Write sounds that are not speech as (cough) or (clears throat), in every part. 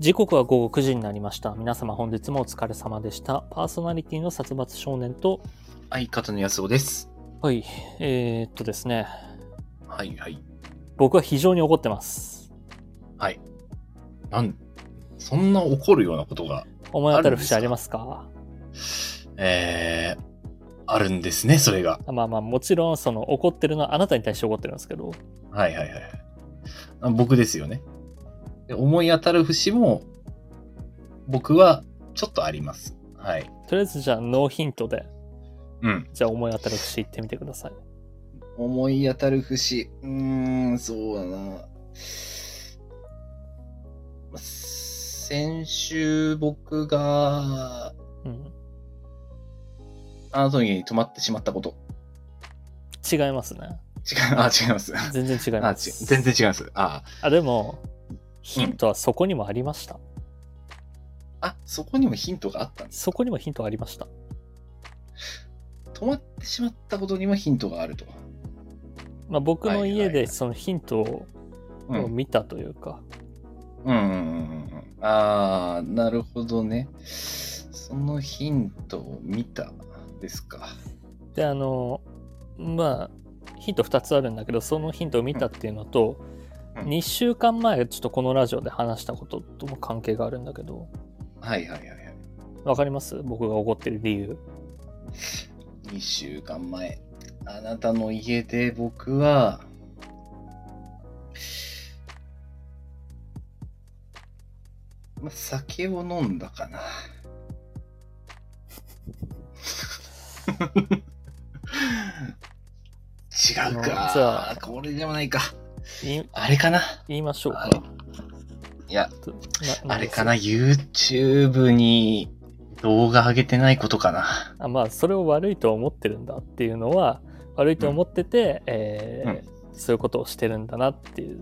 時刻は午後9時になりました。皆様本日もお疲れ様でした。パーソナリティの殺伐少年と、相方の安尾です。はい、えー、っとですね、はいはい。僕は非常に怒ってます。はい。なん、そんな怒るようなことが、思い当たる節ありますか？えー、あるんですね、それが。まあまあ、もちろん、その怒ってるのはあなたに対して怒ってるんですけど、はいはいはい。あ僕ですよね。で思い当たる節も、僕はちょっとあります。はい。とりあえずじゃあノーヒントで、うん。じゃあ思い当たる節言ってみてください。思い当たる節。うーん、そうだな。ま先週僕が、うん。あの家に泊まってしまったこと。違いますね。違う、あ、違います。全然違います。全然違います。ああ、でも、ヒントはそこにもありました。あ、そこにもヒントがあったんです。そこにもヒントがありました。止まってしまったことにもヒントがあると。まあ、僕の家でそのヒントを見たというか、うんうんうんうん。ああ、なるほどね。そのヒントを見たですか。であのまあヒント2つあるんだけどそのヒントを見たっていうのと、うん2週間前ちょっとこのラジオで話したこととも関係があるんだけどはいはいはいはい。わかります？僕が怒ってる理由2週間前。あなたの家で僕は、ま、酒を飲んだかな。(laughs) 違うか。これでもないか。あれかな？言いましょうかあいや、とあれかな？YouTube に動画上げてないことかな。あまあそれを悪いと思ってるんだっていうのは悪いと思ってて、えーうんそういうことをしてるんだなっていう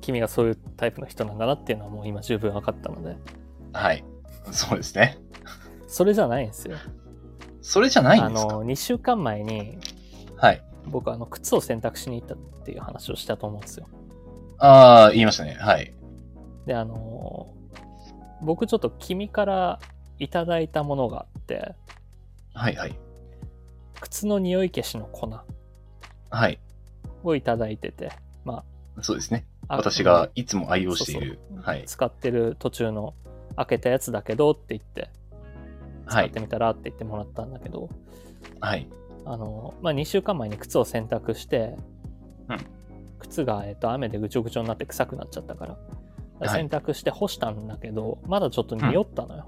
君がそういうタイプの人なんだなっていうのはもう今十分分かったのではい。そうですね。それじゃないんですよそれじゃないあんですか？の2週間前にはい。僕あの靴を選択しに行ったっていう話をしたと思うんですよああ、言いましたね。はい。であの僕ちょっと君からいただいたものがあってはいはい。靴の匂い消しの粉はい。をいただいててまそうですね。あ私がいつも愛用している。そうそうはい。使ってる途中の開けたやつだけどって言って使はいって。みたらって言ってもらったんだけど、はい。あのまあ、2週間前に靴を洗濯して、うん。靴が、えっと雨でぐちょぐちょになって臭くなっちゃったから。はい。洗濯して干したんだけど、まだちょっと匂ったのよ、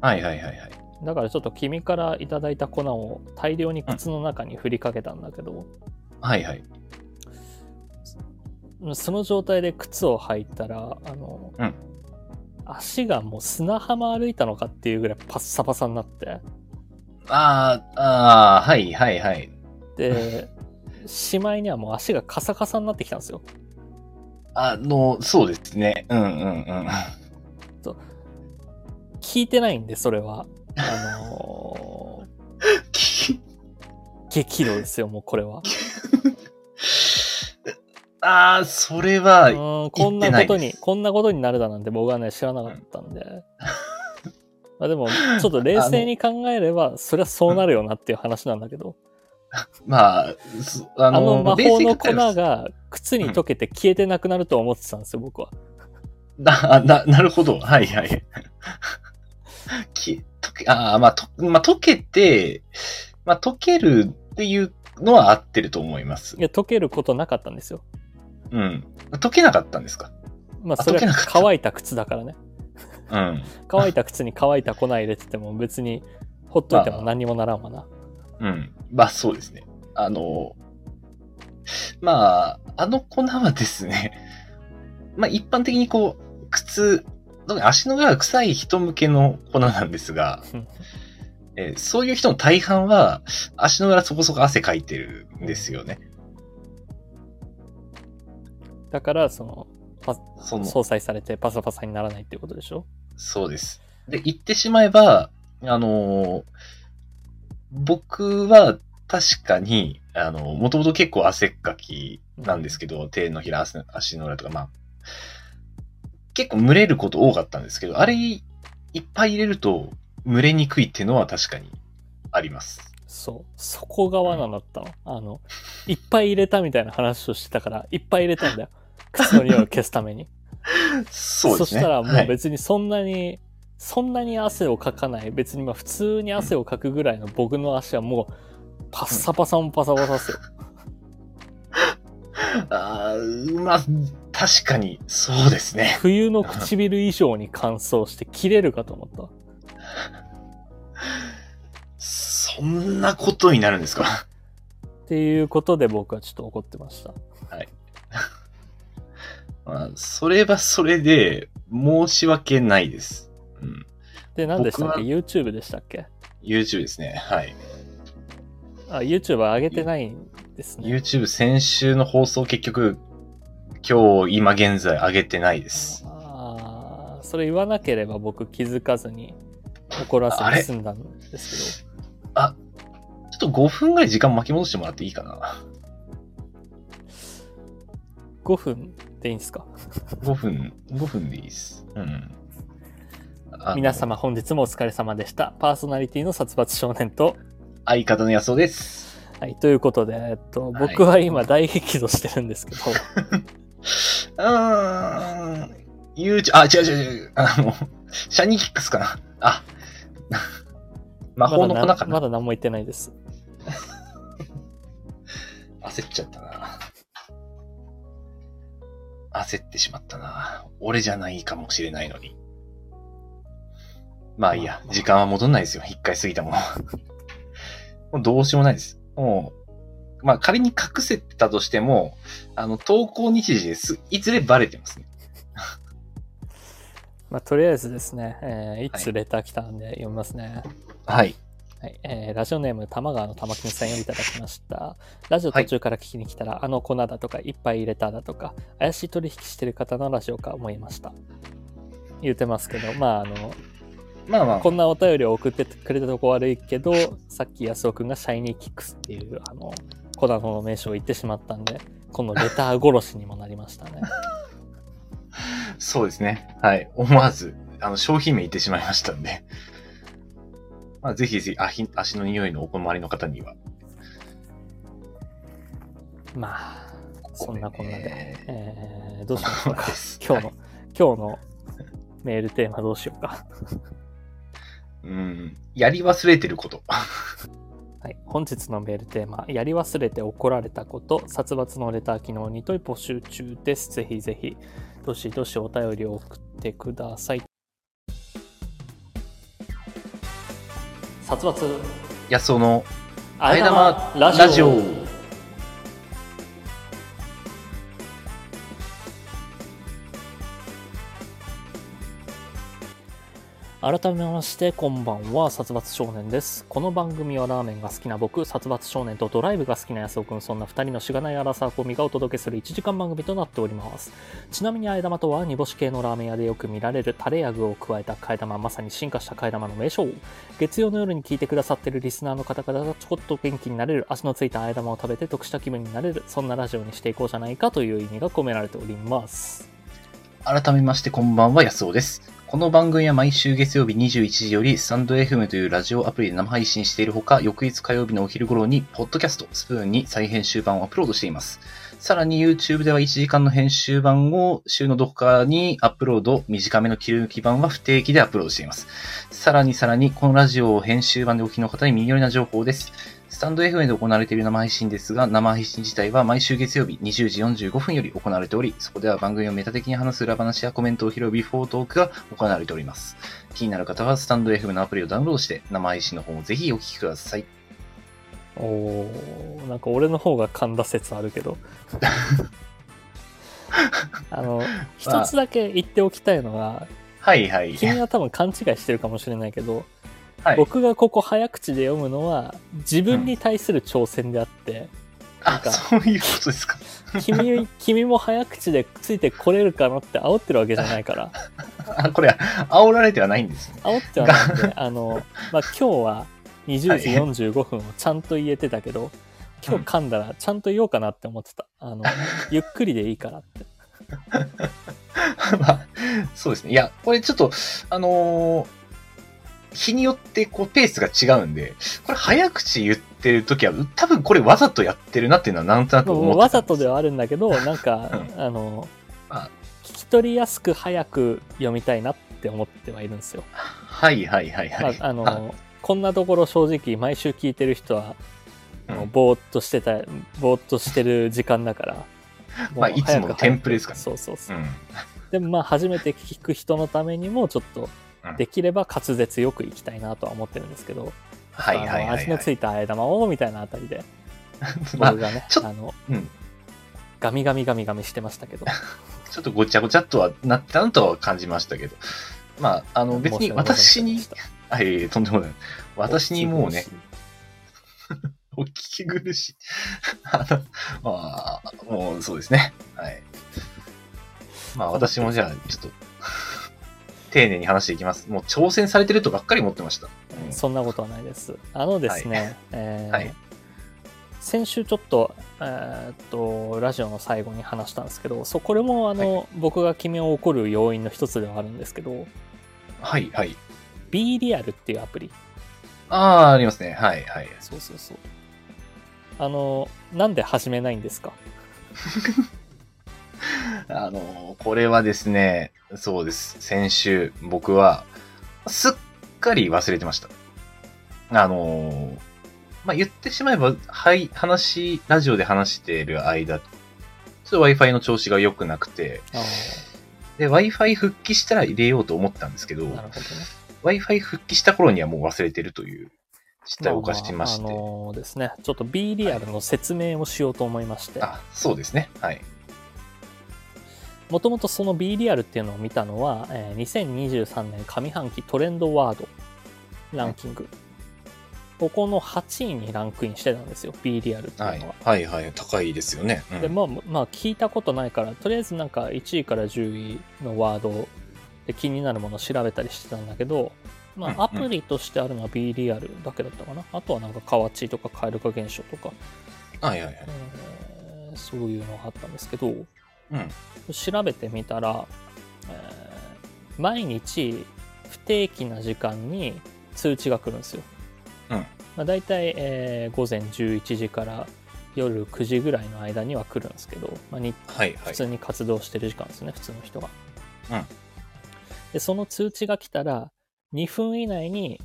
はいはいはいはい。だからちょっと君からいただいた粉を大量に靴の中に振りかけたんだけど、はいはい。その状態で靴を履いたらあの、うん。足がもう砂浜歩いたのかっていうぐらいパッサパサになってああ、ああ、はいはいはい。でしまいにはもう足がカサカサになってきたんですよ。あの、そうですね。うんうんうん。聞いてないんでそれは。あの (laughs) き。ー激怒ですよもうこれは。(laughs) ああ、それは、うんこんなことにこんなことになるだなんて僕はね知らなかったんで、(laughs) まあでもちょっと冷静に考えればそりゃそうなるよなっていう話なんだけど、まあ、そああの魔法の粉が靴に溶けて消えてなくなると思ってたんですよ僕は (laughs) な、な、なるほど。はいはい。き溶け、ああ、まあ、と、まあ、溶けて、まあ、溶けるっていうのは合ってると思いますい。や溶けることなかったんですようん。溶けなかったんですか？あまあそれは乾いた靴だからねうん。乾いた靴に乾いた粉入れてても別にほっといても何にもならんわな。うん。まあ、そうですね。あの、まあ、あの粉はですね、(laughs) まあ、一般的にこう、靴、特に足の裏が臭い人向けの粉なんですが、(laughs) えーそういう人の大半は、足の裏そこそこ汗かいてるんですよね。だからそのパその、相殺されてパサパサにならないっていうことでしょ？そうです。で、言ってしまえば、あのー僕は確かに、あの、もともと結構汗っかきなんですけど、手のひら、足の足の裏とか、まあ、結構蒸れること多かったんですけど、あれいっぱい入れると蒸れにくいっていうのは確かにあります。そう。底側なのだったの。あの、いっぱい入れたみたいな話をしてたから、いっぱい入れたんだよ。(laughs) 靴の匂いを消すために。そうですね。したらもはいう別にそんなに、そんなに汗をかかない、別にまあ普通に汗をかくぐらいの僕の足はもう、パッサパサもパサパサですよ。(laughs) あーまあ、確かに、そうですね。冬の唇以上に乾燥して切れるかと思った。そんなことになるんですか？っていうことで僕はちょっと怒ってました。まあ、それはそれで、申し訳ないです。うん。で、何でしたっけ？僕 ?YouTube でしたっけ？YouTube ですね。はい。あ、YouTube は上げてないんですね。YouTube 先週の放送結局、今日、今現在上げてないです。ああ、それ言わなければ僕気づかずに怒らずあれに済んだんですあ、ちょっと5分ぐらい時間巻き戻してもらっていいかな？けど、5分？でいいんですか？5分、5分でいいです。うん。皆。様本日もお疲れ様でした。パーソナリティの殺伐少年と、相方の安尾です。はい、ということで、えっと、はい僕は今大激怒してるんですけど、(laughs) うーん。YouTube、あ、違う違う違う。あの、シャニーキックスかな。あ。(laughs) 魔法の粉かな。ままだ何も言ってないです。(laughs) 焦っちゃったな。焦ってしまったな。俺じゃないかもしれないのに。まあいいや、時間は戻んないですよ。一回過ぎたもの。(laughs) もうどうしようもないです。もう、まあ仮に隠せたとしても、あの、投稿日時です。いずれバレてますね。(laughs) まあ、とりあえずですね、えーいつはいレター来たんで読みますね。はい。はい、えーラジオネーム玉川の玉金さんよりいただきました。ラジオ途中から聞きに来たら、あの粉だとかいっぱい入れただとか、怪しい取引してる方のラジオか思いました。言ってますけど、まああの、まあまあこ、んなお便りを送ってくれたとこ悪いけど、さっき安尾くんがシャイニーキックスっていう、あの、粉の名称を言ってしまったんで、このレター殺しにもなりましたね。(laughs) そうですね。はい。思わず、あの、商品名言ってしまいましたんで。まあ、ぜひぜひ、足足の匂いのお困りの方には。まあ、そんなこんなで、で。えー、どうしましょうか今日の、はい今日のメールテーマどうしようか。(laughs) うん。やり忘れてること。(laughs) はい、本日のメールテーマ、やり忘れて怒られたこと、殺伐のレター機能に問い募集中です。ぜひぜひ、どしどしお便りを送ってください。殺伐、やその、あえ玉ラジオ改めましてこんばんは殺伐少年です。この番組はラーメンが好きな僕殺伐少年とドライブが好きな安尾くんそんな2人のしがないアラサーコンビがお届けする1時間番組となっております。ちなみにあえ玉とは煮干し系のラーメン屋でよく見られるタレや具を加えた替え玉まさに進化した替え玉の名称。月曜の夜に聞いてくださってるリスナーの方々がちょこっと元気になれる足のついたあえ玉を食べて得した気分になれるそんなラジオにしていこうじゃないかという意味が込められております。改めましてこんばんは、やすおです。この番組は毎週月曜日21時より、スタンド FM というラジオアプリで生配信しているほか、翌日火曜日のお昼頃に、ポッドキャスト、スプーンに再編集版をアップロードしています。さらに YouTube では1時間の編集版を週のどこかにアップロード、短めの切り抜き版は不定期でアップロードしています。さらにさらに、このラジオを編集版でお聞きの方に耳寄りな情報です。スタンド FM で行われている生配信ですが、生配信自体は毎週月曜日20時45分より行われており、そこでは番組をメタ的に話す裏話やコメントを拾うビフォートークが行われております。気になる方はスタンド FM のアプリをダウンロードして、生配信の方もぜひお聞きください。おーなんか俺の方が噛んだ説あるけど (laughs) あの一つだけ言っておきたいのは、はいはい。君は多分勘違いしてるかもしれないけど、はい、僕がここ早口で読むのは自分に対する挑戦であって、なんあ、かそういうことですか。君君も早口でついてこれるかなって煽ってるわけじゃないから (laughs) あ、これ、煽られてはないんですね。煽ってはないんで (laughs) あの、まあ、今日は20時45分をちゃんと言えてたけど、今日噛んだらちゃんと言おうかなって思ってたあの (laughs) ゆっくりでいいからってまあ、そうですね。いや、これちょっと、あのー日によってこうペースが違うんで、これ早口言ってる時は、多分これわざとやってるなっていうのはなんとなく思ってもうわざとでは。はあるんだけど、(laughs) なんか、あの、まあ聞き取りやすく早く読みたいなって思ってはいるんですよ。はいはいはいはい。まあ、あの、こんなところ正直毎週聞いてる人は、うんぼーっとしてた、ぼーっとしてる時間だから。(laughs) まあいつものテンプレですからねそうそうそうう。ん。でもまあ初めて聞く人のためにもちょっとうんできれば滑舌よくいきたいなとは思ってるんですけど、はいはいはい、はい。味のついたあえ玉をみたいなあたりで (laughs) まあ僕、がね、ちょっとあのうん。ガミガミガミガミしてましたけど (laughs) ちょっとごちゃごちゃっとはなったなとは感じましたけど。まあ、あの別に私に申し、訳ございえいえとんでもない。私にもうね、お聞き苦しいお聞き苦しい。(laughs) あの、まあ、もうそうですね。はい。まあ私もじゃあ、ちょっと、丁寧に話していきます。もう挑戦されてるとばっかり思ってました。うんそんなことはないです。あのですね、はえーはい先週ちょっと,、えーっとラジオの最後に話したんですけどそうこれもあの、僕が君を怒る要因の一つではあるんですけどはい、はい。B リアルっていうアプリああ、ありますね。はい、はい。そうそうそうあのなんで始めないんですか？(laughs) あの、これはですね、そうです。先週、僕は、すっかり忘れてました。あの、まあ、言ってしまえば、はい、話、ラジオで話している間、ちょっと Wi-Fi の調子が良くなくて、あで、Wi-Fi 復帰したら入れようと思ったんですけど、どね Wi-Fi 復帰した頃にはもう忘れてるという実態を犯してまして。あのですねちょっと B リアルの説明をしようと思いまして、あ、そうですね。はい。もともとその B リアルっていうのを見たのは、えー2023年上半期トレンドワードランキング、ここの8位にランクインしてたんですよ B リアルっていうのは、はいはい。高いですよね。うんでまあまあ聞いたことないからとりあえずなんか1位から10位のワードで気になるものを調べたりしてたんだけどまあアプリとしてあるのは B リアルだけだったかな、あとはなんか河内とか蛙化現象とか、はいはいはい。えーそういうのがあったんですけど、うん。調べてみたら、えー毎日不定期な時間に通知が来るんですよ。うんまあ、大体、えー午前11時から夜9時ぐらいの間には来るんですけど、まあ、にはいはい。普通に活動してる時間ですね、普通の人が。うんでその通知が来たら2分以内に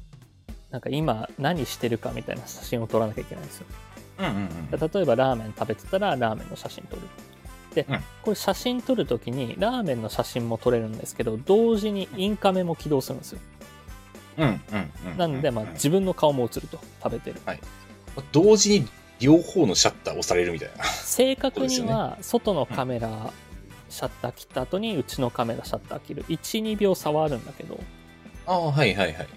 なんか今何してるかみたいな写真を撮らなきゃいけないんですよ。うんうんうん。例えばラーメン食べてたらラーメンの写真撮る。で、うんこれ写真撮るときにラーメンの写真も撮れるんですけど同時にインカメも起動するんですよ。うんうんうん。なんで、まあ、自分の顔も映ると食べてる。同時に両方のシャッター押されるみたいな。正確には外のカメラシャッター切った後にうちのカメラシャッター切る12秒差はあるんだけどああ、はいはいはい。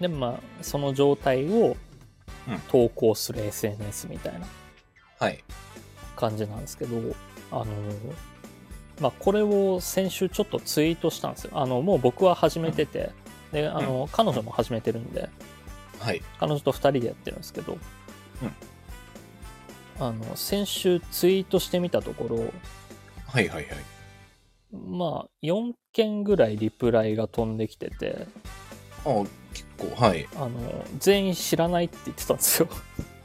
でもまあその状態をうん投稿する SNS みたいなはい。感じなんですけどあのまあこれを先週ちょっとツイートしたんですよあのもう僕は始めてて、であの彼女も始めてるんではい。彼女と2人でやってるんですけど、あの先週ツイートしてみたところはいはいはい。まあ4件ぐらいリプライが飛んできててああ、結構、はい。あの全員知らないって言ってたんですよ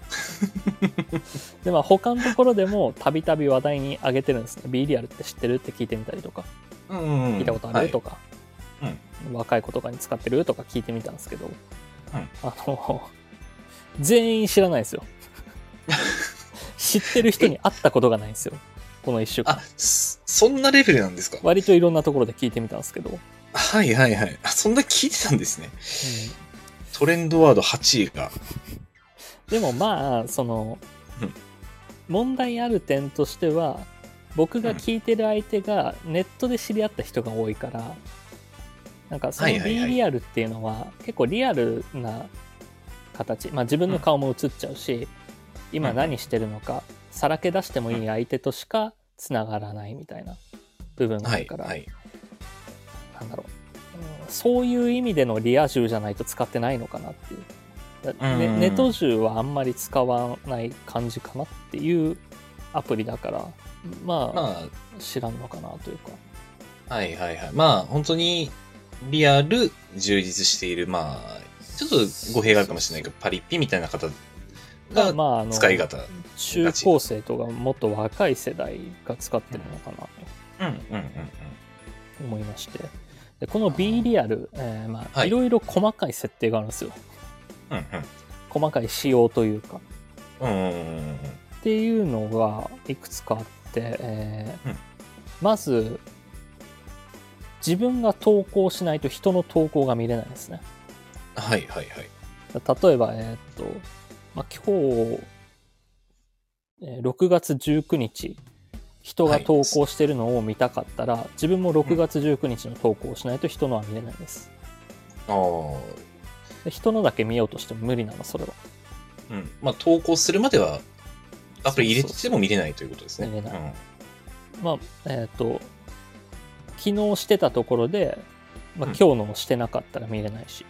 (laughs) でまあ他のところでもたびたび話題に上げてるんですね。B リアルって知ってるって聞いてみたりとか。うんうん。聞いたことある、とか、うん。若い子とかに使ってるとか聞いてみたんですけど、ん。あの全員知らないですよ。知ってる人に会ったことがないんですよ。この1週間。あ、そそんなレベルなんですか？割といろんなところで聞いてみたんですけど、うんはいはいはい。あ、そんな聞いてたんですね。トレンドワード8位が。でもまあその、うん。問題ある点としては僕が聞いてる相手がネットで知り合った人が多いからなんかその B はいリアルっていうのは結構リアルな形、まあ、自分の顔も映っちゃうし、今何してるのかさらけ出してもいい相手としかつながらないみたいな部分があはいるから、はい。なんだろう、うんそういう意味でのリア充じゃないと使ってないのかなっていう。だねうんネト充はあんまり使わない感じかなっていうアプリだから、まあ、ま知らんのかなというか。あ、はいはいはい。まあ、本当に、リアル、充実している、まあ、ちょっと語弊があるかもしれないけど、パリッピみたいな方がまあ、あの使い方。中高生とかもっと若い世代が使ってるのかなとうんうんうん思いまして。でこの B リアル、えーまあ、はいいろいろ細かい設定があるんですよ。うん。うん細かい仕様というか。うん。うんうんうんうん。っていうのがいくつかあって、えーうんまず自分が投稿しないと人の投稿が見れないんですねはいはいはい。例えばえーっと、まあ、今日、えー6月19日人が投稿してるのを見たかったら、自分も6月19日の投稿をしないと人のは見れないんですああ。で人のだけ見ようとしても無理なのそれはうん。まあ、投稿するまでは、アプリ入れてても見れないということですね。見れないうんまあえーっと昨日してたところで、まあうん今日のをしてなかったら見れないし、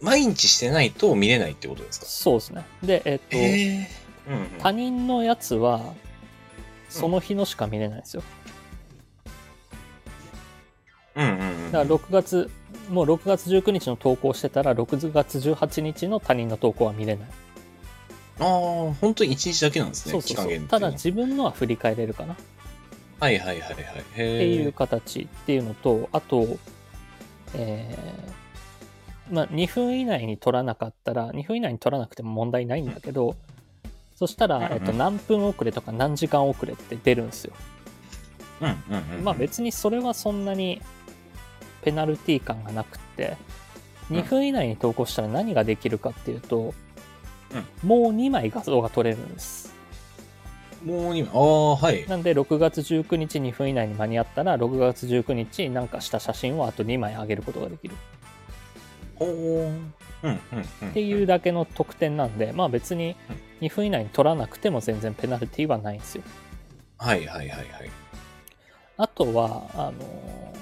毎日してないと見れないってことですか？そうですね。で、えっ、と、ええうんうん。他人のやつは、その日のしか見れないんですよ。うんうんうん。だから6月、もう6月19日の投稿してたら、6月18日の他人の投稿は見れない。ああ、本当に1日だけなんですね。そうそうそう。期間限定のただ自分のは振り返れるかなっはいはいはいはい。へてえ。いう形っていうのと、あと、えーまあ、2分以内に取らなかったら、2分以内に取らなくても問題ないんだけど、そしたら、うんうんえっと、何分遅れとか何時間遅れって出るんですよ。うんうんうん。まあ別にそれはそんなにペナルティー感がなくって、うん2分以内に投稿したら何ができるかっていうと、もう2枚画像が撮れるんです。もう今、ああ、はい。なんで6月19日2分以内に間に合ったら、6月19日なんかした写真をあと2枚上げることができるおー。うんうんうん。っていうだけの特典なんで、まあ別に2分以内に撮らなくても全然ペナルティーはないんですよ。はいはいはいはい。あとは、あのー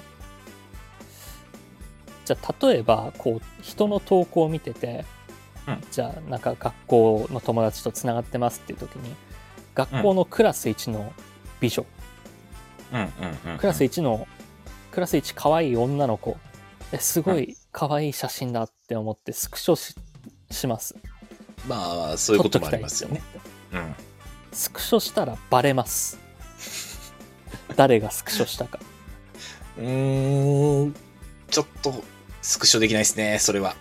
じゃあ例えば、こう、人の投稿を見てて、うんじゃあなんか学校の友達とつながってますっていう時に、学校のクラス1の美女。クラス1の、クラス1可愛い女の子、え、すごい可愛い写真だって思ってスクショしします。まあ、そういうこともありますよね。うん。スクショしたらバレます。誰がスクショしたか。(laughs) うーん、ちょっと、スクショできないですね、それは。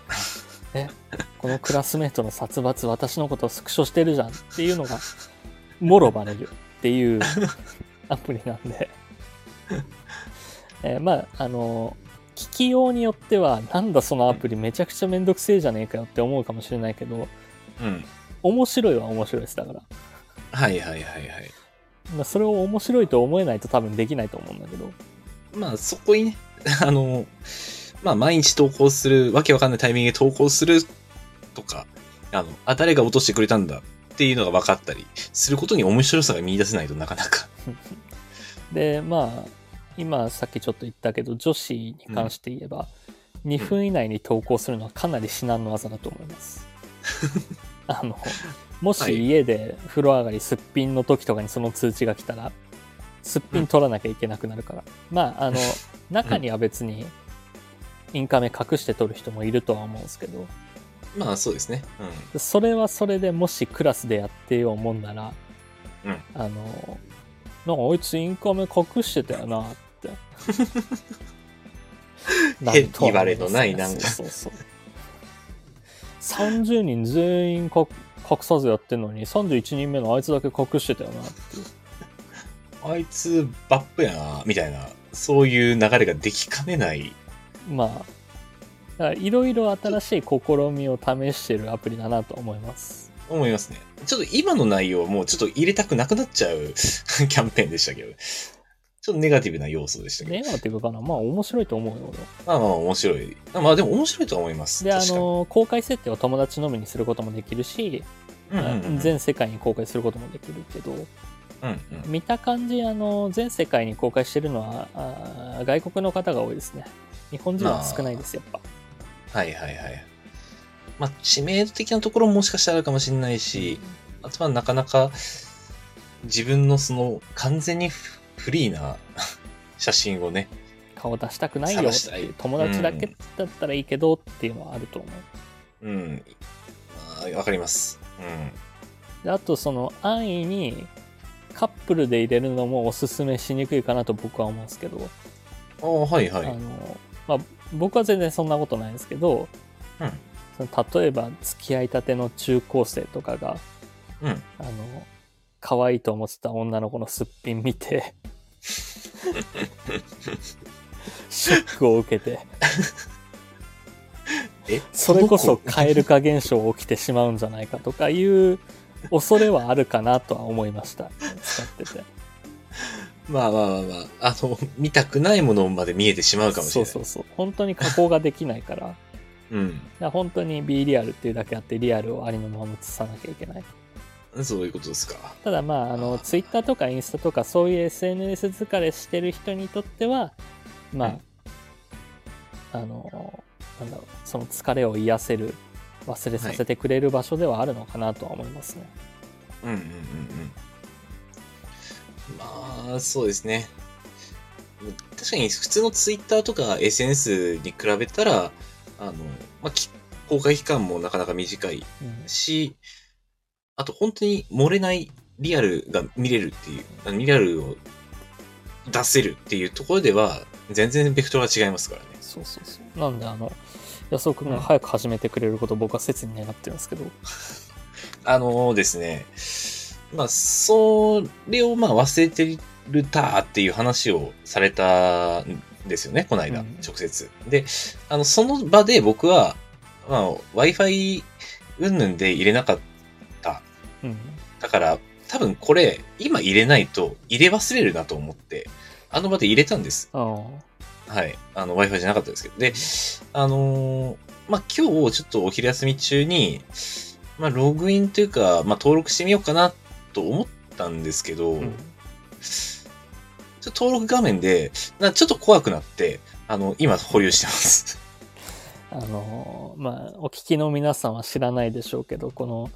このクラスメートの殺伐私のことをスクショしてるじゃんっていうのがもろバレるっていう (laughs) アプリなんで、えーまああの聞きようによってはなんだそのアプリめちゃくちゃめんどくせえじゃねえかよって思うかもしれないけどうん。面白いは面白いですだから、はいはいはいはい。まあ、それを面白いと思えないと多分できないと思うんだけどまあ、そこにね、(laughs) あの、まあ、毎日投稿する、わけわかんないタイミングで投稿するとか、あの、あ、誰が落としてくれたんだっていうのが分かったりすることに面白さが見出せないとなかなか。(laughs) でまあ今さっきちょっと言ったけど女子に関して言えば、2分以内に投稿するのはかなり至難の技だと思います。(laughs) あのもしはい家で風呂上がりすっぴんの時とかにその通知が来たらすっぴん取らなきゃいけなくなるから、まああの中には別にインカメ隠して撮る人もいるとは思うんですけどまあ、そうですね。それはそれでもしクラスでやってようもんなら、うんあのなんかあいつインカメ隠してたよなって (laughs) 変言われのないなんかそうそうそう30人全員か隠さずやってんのに31人目のあいつだけ隠してたよなって。(laughs) あいつ、バップやな、みたいな、そういう流れができかねない。まあいろいろ新しい試みを試してるアプリだなと思います。思いますね。ちょっと今の内容もうちょっと入れたくなくなっちゃう (laughs) キャンペーンでしたけど、ちょっとネガティブな要素でしたけど、ネガティブかな。まあ面白いと思うよまあまあ面白い。まあでも面白いとは思います。であの公開設定は友達のみにすることもできるし、うんうんうん、全世界に公開することもできるけど。うんうん。見た感じあの全世界に公開してるのは外国の方が多いですね日本人は少ないですやっぱはいはいはい。まあ知名度的なところももしかしたらあるかもしれないし、あとはなかなか自分のその完全にフフリーな (laughs) 写真をね、顔出したくないよっていいう友達だけだったらいいけどっていうのはあると思う。うん。まあわかります。であとその安易にカップルで入れるのもおすすめしにくいかなと僕は思うんですけど、うん。ああ、はいはい。あのまあ、僕は全然そんなことないんですけど、うん。その例えば付き合いたての中高生とかがうん。あの可愛いと思ってた女の子のすっぴん見てショックを受けて (laughs) え？それこそ蛙化現象起きてしまうんじゃないかとかいう恐れはあるかなとは思いました。使っててまあまあまあまあ、あの、見たくないものまで見えてしまうかもしれない。そうそうそう本当に加工ができないからうん。ら本当に B リアルっていうだけあってリアルをありのまま映さなきゃいけないそういうことですか。ただまああのツイッターとかインスタとかそういう SNS 疲れしてる人にとってはまあ、あのなんだろうその疲れを癒せる忘れさせてくれる場所ではあるのかなとは思いますね、うんうんうんうん。まあ、そうですね。確かに普通のツイッターとか SNS に比べたら、あの、まあ、き公開期間もなかなか短いうんし、あと本当に漏れないリアルが見れるっていう、リアルを出せるっていうところでは、全然ベクトルが違いますからね。そうそうそうなんであの安尾君が早く始めてくれることを僕は切に願ってるんですけど、(laughs) あのですね、まあ、それをまあ忘れてるたっていう話をされたんですよね、この間、うん直接。で、あの、その場で僕は、まあ、Wi-Fi 云々で入れなかった。うん、だから、多分これ、今入れないと入れ忘れるなと思って、あの場で入れたんです。はい。あの、Wi-Fi じゃなかったですけど。で、あのーまあ、今日ちょっとお昼休み中に、まあ、ログインというか、まあ、登録してみようかなと思ったんですけど、うん登録画面で、なちょっと怖くなって、あの、今保留してます。あのまあお聞きの皆さんは知らないでしょうけどこの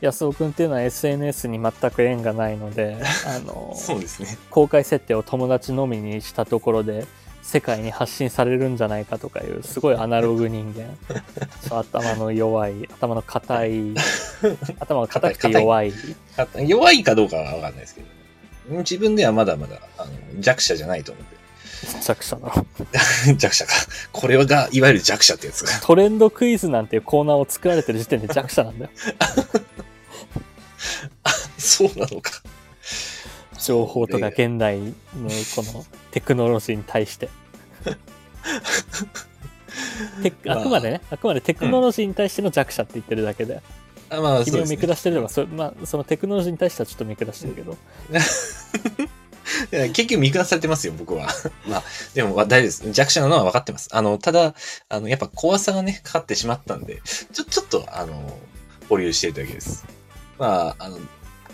安尾君っていうのは SNS に全く縁がないので (laughs) あのそうですね。公開設定を友達のみにしたところで世界に発信されるんじゃないかとかいうすごいアナログ人間 (laughs) そう頭の弱い頭の硬い (laughs) 頭が硬くて弱い。あ弱いかどうかはわかんないですけど、自分ではまだまだあの弱者じゃないと思って。弱者だ。ろ (laughs) 弱者か。これが、いわゆる弱者ってやつが。トレンドクイズなんていうコーナーを作られてる時点で弱者なんだよ。(laughs) そうなのか。情報とか現代のこのテクノロジーに対して。あくまでね、あくまでテクノロジーに対しての弱者って言ってるだけで、あまあ、君を。見下してればそ,、まあ、そのテクノロジーに対してはちょっと見下してるけど、(laughs) 結局見下されてますよ、僕は。(laughs) まあ、でも、大丈夫です。弱者なのは分かってます。あの、ただ、あの、やっぱ怖さがね、かかってしまったんで、ちょ、ちょっと、あの、保留してるだけです。まあ、あの、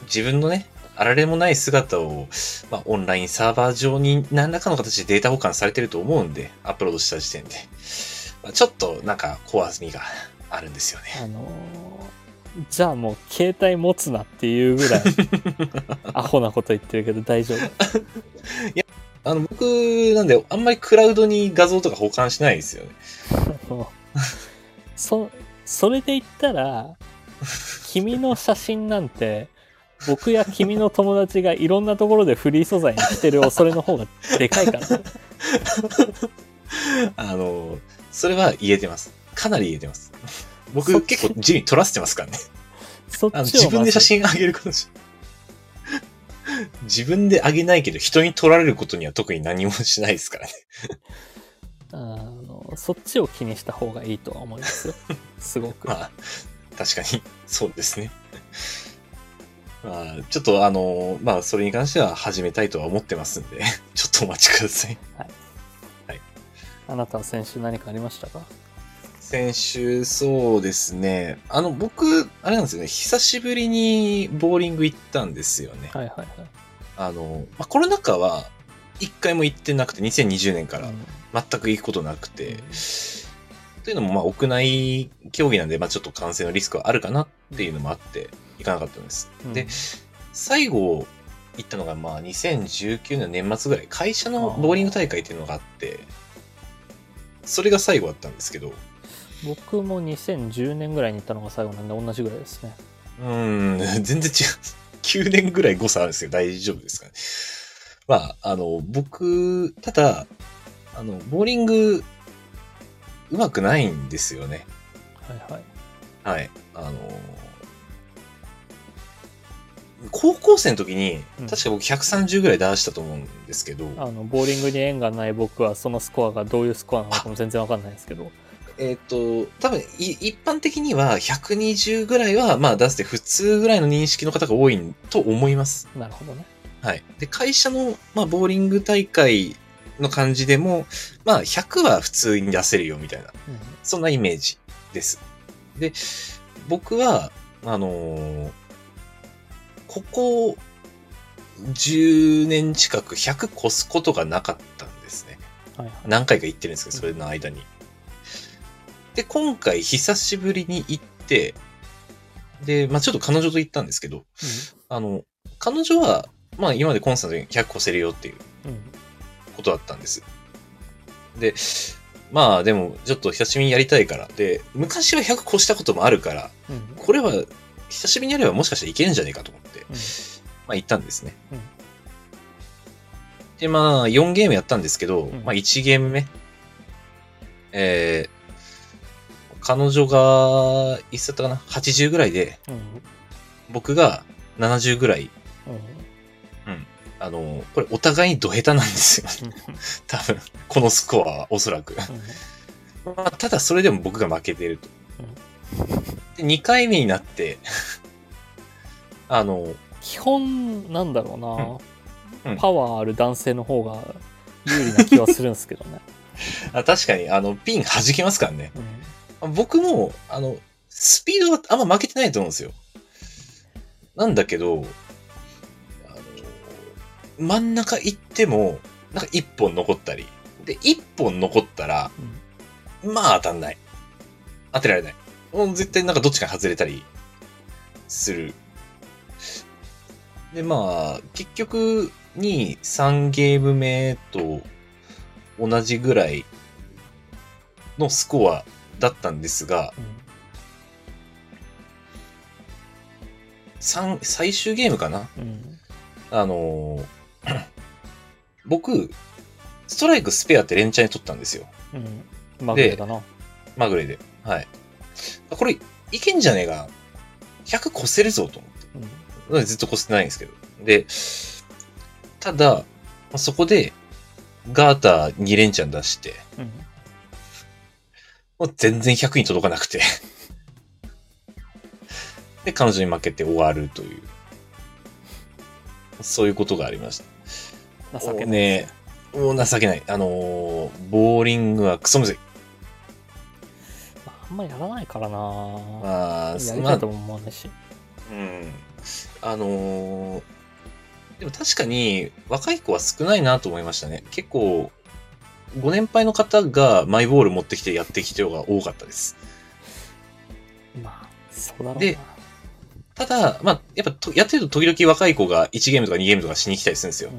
自分のね、あられもない姿を、まあ、オンラインサーバー上に何らかの形でデータ保管されてると思うんで、アップロードした時点で。まあ、ちょっと、なんか、怖みがあるんですよね。あのーじゃあもう携帯持つなっていうぐらい (laughs) アホなこと言ってるけど大丈夫あの、僕、なんで、あんまりクラウドに画像とか保管しないですよね。(laughs) そそれで言ったら君の写真なんて僕や君の友達がいろんなところでフリー素材にしてる恐れの方がでかいからね (laughs) あの、それは言えてます。かなり言えてます。僕結構自由に撮らせてますからね。(laughs) そっちをあの自分で写真あげることし。(laughs) 自分であげないけど人に撮られることには特に何もしないですからね。(laughs) あのそっちを気にした方がいいとは思いますよすごく、まあ、確かにそうですね。まあ、ちょっとあの、まあ、それに関しては始めたいとは思ってますんで、ちょっとお待ちください。あなたは先週何かありましたか？先週、そうですね。あの、僕、あれなんですよね。久しぶりにボーリング行ったんですよね。はいはいはいあの、まあ、コロナ禍は一回も行ってなくて、2020年からうん全く行くことなくて、というのも、まあ、屋内競技なんで、まあ、ちょっと感染のリスクはあるかなっていうのもあって、行かなかったんです。うんで、最後行ったのが、まあ、2019年の年末ぐらい、会社のボーリング大会っていうのがあって、それが最後だったんですけど、僕も2010年ぐらいに行ったのが最後なんで同じぐらいですね。うーん、全然違う。(laughs) 9年ぐらい誤差あるんですけど、大丈夫ですかね。まあ、あの、僕、ただ、あの、ボーリング、うまくないんですよね。はいはい。はい。あの、高校生の時にうん、確か僕130ぐらい出したと思うんですけど、あの、ボーリングに縁がない僕はそのスコアがどういうスコアなのかも全然わかんないですけど。えっ、と、多分い、一般的には120ぐらいは、まあ出して普通ぐらいの認識の方が多いと思います。なるほどね。はい。で、会社の、まあ、ボーリング大会の感じでも、まあ、100は普通に出せるよみたいな、うん。そんなイメージです。で、僕は、あのーここ10年近く100越すことがなかったんですね。はいはい。何回か行ってるんですけど、それの間に。で、今回久しぶりに行って、で、まあちょっと彼女と行ったんですけど、あの、彼女は、まあ今までコンスタントに100越せるよっていううん。うん。ことだったんです。で、まあでも、ちょっと久しぶりにやりたいから。で、昔は100越したこともあるから、うん。これは久しぶりにやればもしかしたらいけるんじゃねえかと思って、うんまあ行ったんですね。うんで、まあ4ゲームやったんですけど、うんまあ1ゲーム目、えー、彼女が、いつだったかな ?80 ぐらいで、うん。僕が70ぐらい、うん。あの、これお互いにド下手なんですよ。(laughs) 多分、このスコアはおそらく。まあ、ただそれでも僕が負けてると。で、2回目になって、(laughs) あの、基本、なんだろうな、うんうんパワーある男性の方が有利な気はするんですけどね。(laughs) あ確かに、あの、ピン弾けますからね。うん。僕も、あの、スピードはあんま負けてないと思うんですよ。なんだけど、あの、真ん中行っても、なんか1本残ったり。で、1本残ったら、まあ当たんない。当てられない。もう絶対なんかどっちかに外れたりする。で、まあ、結局、2、3ゲーム目と同じぐらいのスコアだったんですが、うん。三最終ゲームかな？うん。あのー (clears throat) 僕、ストライクスペアって連チャンに取ったんですよ。うん。まぐれだな。まぐれで。はい。これ、いけんじゃねえか。100越せるぞと思って。うん。ずっと越せてないんですけど。で、ただ、まあそこで、ガーター2連チャン出して、うん。もう全然100に届かなくて。(laughs) で、彼女に負けて終わるという。そういうことがありました。情けない。ねもう情けない。あのーボーリングはクソむずい。まああんまやらないからな、まあ、まあやりたいとも思わないし。うん。あのーでも確かに若い子は少ないなと思いましたね。結構、ご年配の方がマイボール持ってきてやってきてる方が多かったです。まあ、そうだろうな。でただ、まあ、やっぱとやってると時々若い子が1ゲームとか2ゲームとかしに来たりするんですよ。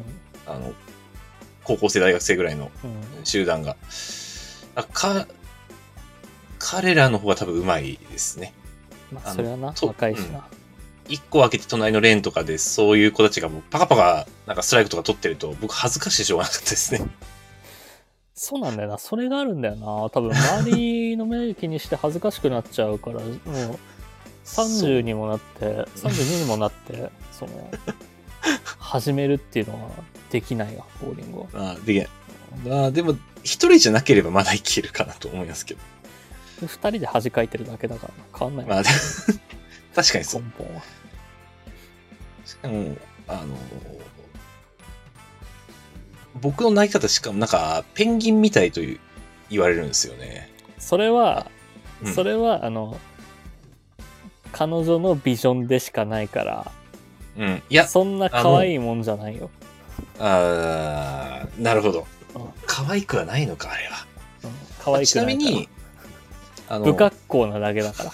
あの、高校生、大学生ぐらいのうん。うん。集団が。あか、彼らの方が多分上手いですね。まあ、それはな、と若いしな。一個開けて隣のレーンとかでそういう子たちがもうパカパカなんかストライクとか取ってると僕恥ずかしいしょうがなかったですね。そうなんだよな。それがあるんだよな。多分、周りの目気にして恥ずかしくなっちゃうから、もう、30にもなって、32にもなって、その、始めるっていうのはできないわ、ボーリングは。まあ、できない。まあ、でも、一人じゃなければまだいけるかなと思いますけど。で二人で恥かいてるだけだから変わんないわまあ、で確かにそう。しかも、あの、僕の投げ方しかもなんか、ペンギンみたいという言われるんですよね。それは、うんそれは、あの、彼女のビジョンでしかないから、うん。いや、そんな可愛いもんじゃないよ。あーなるほどうん。可愛くはないのか、あれは。うん可愛くちなないからみに、あの、不格好なだけだから。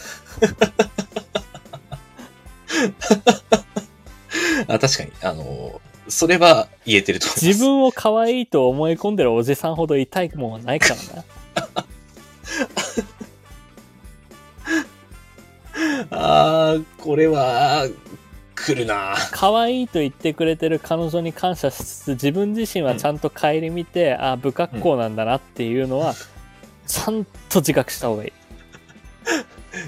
(laughs) あ確かに、あの、それは言えてると思います。自分を可愛いと思い込んでるおじさんほど痛いもんはないからな。(laughs) あー、これは、来るな可愛いと言ってくれてる彼女に感謝しつつ、自分自身はちゃんと顧みて、あ不格好なんだなっていうのは、ちゃんと自覚した方がいい。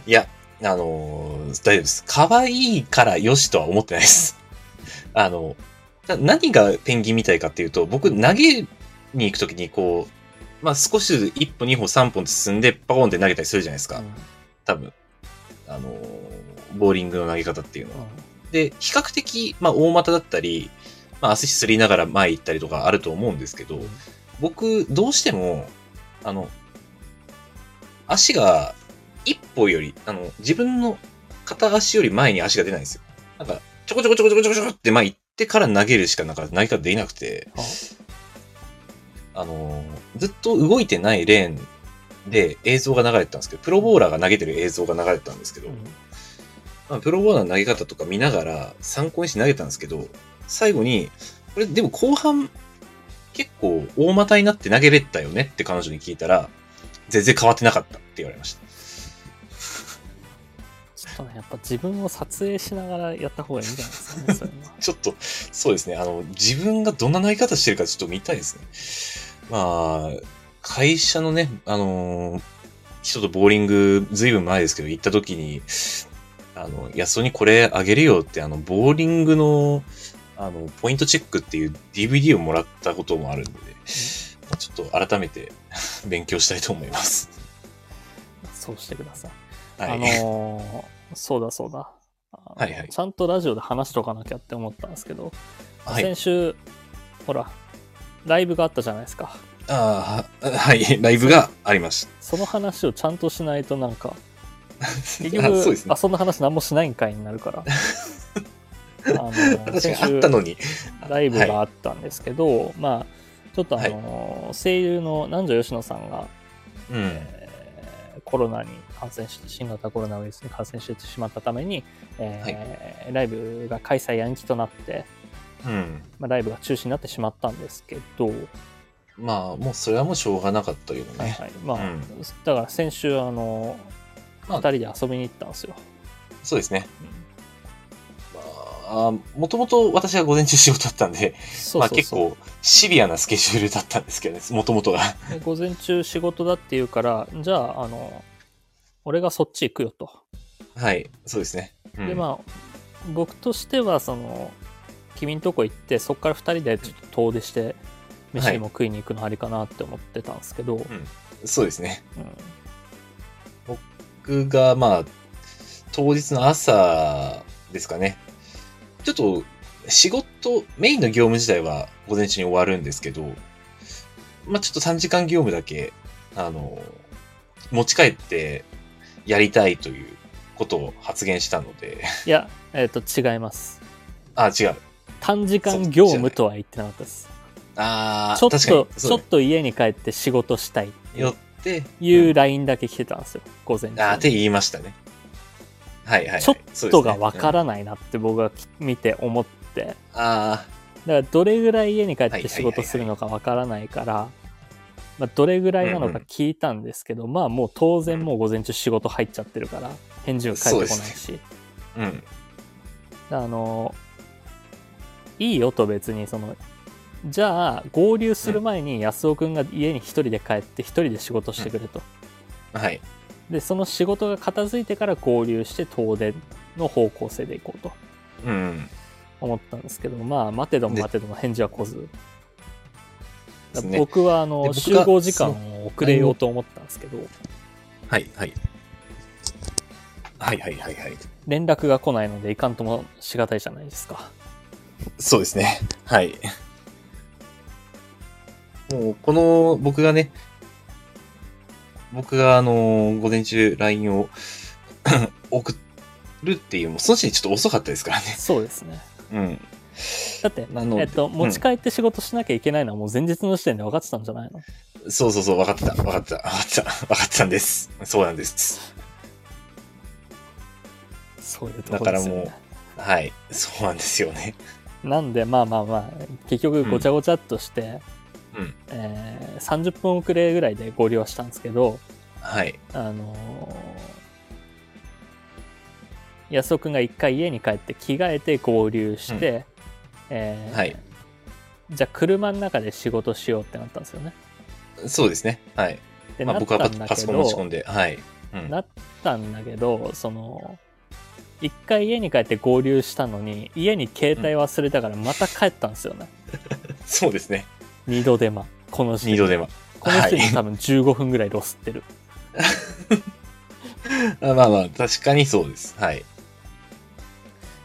いや、あのー大丈夫です。可愛いからよしとは思ってないです。あの、な何がペンギンみたいかっていうと、僕投げに行くときにこう、まあ少しずつ1歩2歩3歩進んでパコンって投げたりするじゃないですか。うん多分。あのーボーリングの投げ方っていうのは。で、比較的、まあ大股だったり、まあ足すりながら前行ったりとかあると思うんですけど、うん僕、どうしても、あの、足が一歩より、あの、自分の片足より前に足が出ないんですよ。なんか、ちょこちょこちょこちょこちょこちょこって前行ってから投げるしかなんか投げ方できなくて、あ。あの、ずっと動いてないレーンで映像が流れてたんですけど、プロボーラーが投げてる映像が流れてたんですけど、うん。まあ、プロボーラーの投げ方とか見ながら参考にして投げたんですけど、最後に、これでも後半結構大股になって投げれたよねって彼女に聞いたら、全然変わってなかったって言われました。ちょっとね、やっぱ自分を撮影しながらやった方がいいんじゃないですかね。(laughs) ちょっと、そうですね。あの、自分がどんな投げ方してるかちょっと見たいですね。まあ、会社のね、あのー人とボーリング、ずいぶん前ですけど、行った時に、あの、安尾にこれあげるよって、あの、ボーリングの、あの、ポイントチェックっていう DVD をもらったこともあるので、まあちょっと改めて勉強したいと思います。(laughs) そうしてください。はい。あのーそうだそうだ。はいはいちゃんとラジオで話しとかなきゃって思ったんですけど、はい先週、ほら、ライブがあったじゃないですか。ああ、はい、ライブがありましその話をちゃんとしないとなんか、(laughs) た。結あそう局、ですねあ。そんな話何もしないんかいになるから。(laughs) あの先週あったのに。ライブはいがあったんですけど、まあ、ちょっとあの、声優の南條吉野さんが、うん。えーコロナに感染して、新型コロナウイルスに感染してしまったために、えーライブが開催延期となって、うん。まあ、ライブが中止になってしまったんですけど、まあ、もうそれはもうしょうがなかったけどね。はいはいまあうんだから先週あの、まあ2人で遊びに行ったんですよ。そうですね。まあ、もともと私は午前中仕事だったんで、まあ結構シビアなスケジュールだったんですけどね、もともとが。で午前中仕事だって言うから、じゃあ、あの、俺がそっち行くよと。はい、そうですね。うんで、まあ、僕としては、その、君んとこ行って、そっから2人でちょっと遠出して、飯でも食いに行くのありかなって思ってたんですけど、うんそうですね。僕が、まあ、当日の朝ですかね。ちょっと、仕事、メインの業務自体は午前中に終わるんですけど、まあちょっと3時間業務だけ、あの、持ち帰ってやりたいということを発言したので、いや、えっ、と、違います。あ、違う。短時間業務とは言ってなかったです。ああ、ちょっと、ちょっと家に帰って仕事したいよって、いう LINE だけ来てたんですよ、午前中。あーって言いましたね。はいはい、はい。ちょっとがわかる。らないなって僕が見て思って、あだからどれぐらい家に帰っはいて仕事するのかわからないから、まあ、どれぐらいなのか聞いたんですけど、まあもう当然もう午前中仕事入っちゃってるから、返事が返ってこないし、あ、うん。あの、いいよと別にその、じゃあ合流する前に安尾くんが家に一人で帰って一人で仕事してくれと。はい。で、その仕事が片付いてから合流して東電の方向性で行こうとうん。思ったんですけど、まあ待てどもで待てども返事は来ず。僕はあの集合時間を遅れようと思ったんですけど、はい、はい。はい、はい、はい、はい。連絡が来ないのでいかんともしがたいじゃないですか。そうですね。はい。もう、この、僕がね、僕があの、午前中 LINE を (coughs) 送るっていう、もうその時にちょっと遅かったですからね。そうですね。うん。だって、えっと、持ち帰って仕事しなきゃいけないのはもう前日の時点で分かってたんじゃないの？そうそうそう、分かってた、分かってた、分かってた、分かってたんです。そうなんです。そういうところですよね。だからもはい。そうなんですよね。なんでまあまあまあ結局ごちゃごちゃっとして、うんえー30分遅れぐらいで合流はしたんですけどはい。あのー安尾くんが一回家に帰って着替えて合流して、えーはいじゃあ車の中で仕事しようってなったんですよね。そうですね。はい。でまあ僕はパソコン持ち込どんで、はい。うんなったんだけどその一回家に帰って合流したのに家に携帯忘れたからまた帰ったんですよね。(laughs) そうですね。二度手間この時点二度手間。この時点はいで多分15分ぐらいロスってる。(laughs) あまあまあ、確かにそうです。はい。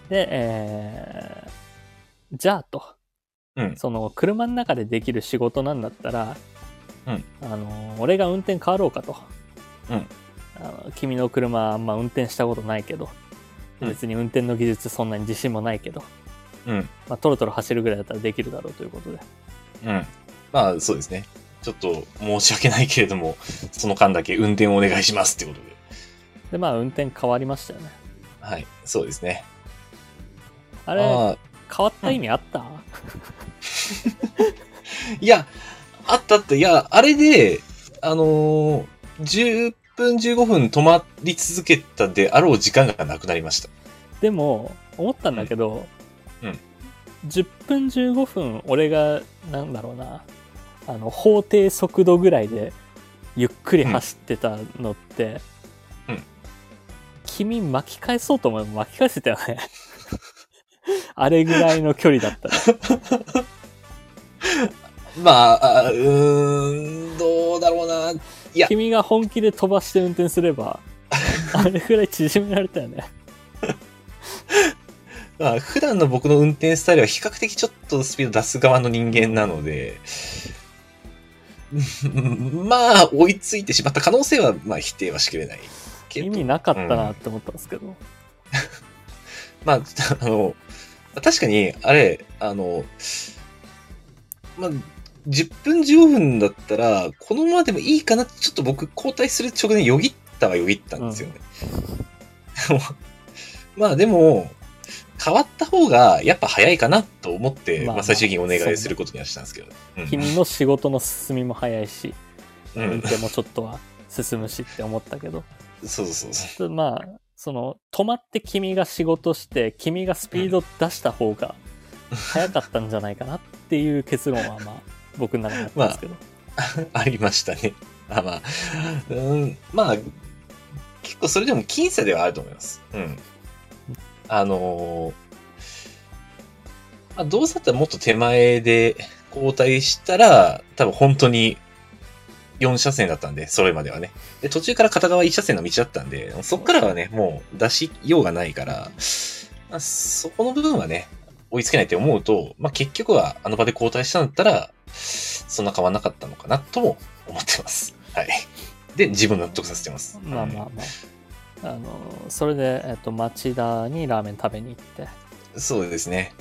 で、えーじゃあと、うん。その車の中でできる仕事なんだったら、うんあの俺が運転変わろうかと。うんあの君の車あんま運転したことないけど、うん別に運転の技術そんなに自信もないけど、うん。まあ、トロトロ走るぐらいだったらできるだろうということで。うん。まあ、そうですね。ちょっと申し訳ないけれども、その間だけ運転をお願いしますってことで。で、まあ運転変わりましたよね。はい。そうですね。あれ、あ変わった意味あった、(laughs) いや、あったあった。いや、あれで、あのー10分15分止まり続けたであろう時間がなくなりました。でも、思ったんだけど、うんうん10分15分、俺が、なんだろうな、あの、法定速度ぐらいで、ゆっくり走ってたのって、うん君巻き返そうと思えば巻き返せたよね。(laughs) あれぐらいの距離だったら。(laughs) まあ、あうーん、どうだろうな。いや君が本気で飛ばして運転すれば、(laughs) あれぐらい縮められたよね。まあ、普段の僕の運転スタイルは比較的ちょっとスピード出す側の人間なので、うんまあ、追いついてしまった可能性は、まあ、否定はしきれないけど。意味なかったなって思ったんですけど。まあ、あの、確かに、あれ、あの、まあ、10分15分だったら、このままでもいいかなってちょっと僕、交代する直前よぎったはよぎったんですよね。(laughs) まあでも、変わった方がやっぱ早いかなと思って、まあ、まあまあ最終的にお願いすることにはしたんですけど。うん君の仕事の進みも早いし、うん運転もちょっとは進むしって思ったけど、そうそうそう。まあ、その、止まって君が仕事して、君がスピード出した方が早かったんじゃないかなっていう結論は、まあ、(laughs) 僕の中にあったんですけど。(laughs) ありましたね。あまあ、うん、まあ、結構それでも僅差ではあると思います。うん。あのーまあ、どうせだったらもっと手前で交代したら、多分本当に4車線だったんで、それまではね。で、途中から片側1車線の道だったんで、そっからはね、もう出しようがないから、まあ、そこの部分はね、追いつけないって思うと、まあ、結局はあの場で交代したんだったら、そんな変わんなかったのかなとも思ってます。はい。で、自分納得させてます。まあまあまあ。あの、それで、えっと、町田にラーメン食べに行って。うんそうですね。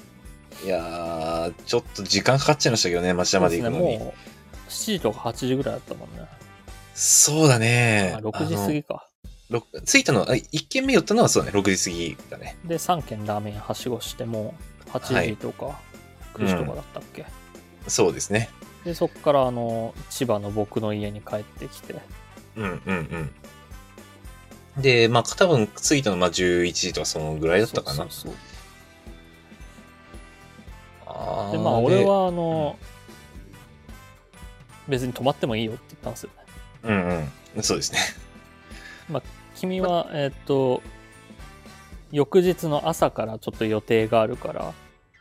いやー、ちょっと時間かかっちゃいましたけどね、町田まで行くのに。7時とか8時ぐらいだったもんね。そうだねあ。6時過ぎか。着いたのは、あ1軒目寄ったのはそうだね、6時過ぎだね。で、3軒ラーメンはしごして、もう、8時とか、9時とかだったっけ？そうですね。で、そっから、あの、千葉の僕の家に帰ってきて。うんうんうん。で、まあ、多分着いたのはまあ11時とかそのぐらいだったかな。そうそうそうで、まあ、俺、は、あの、別に泊まってもいいよって言ったんですよね。でうんうん。そうですね。君は、えっと、翌日の朝からちょっと予定があるから、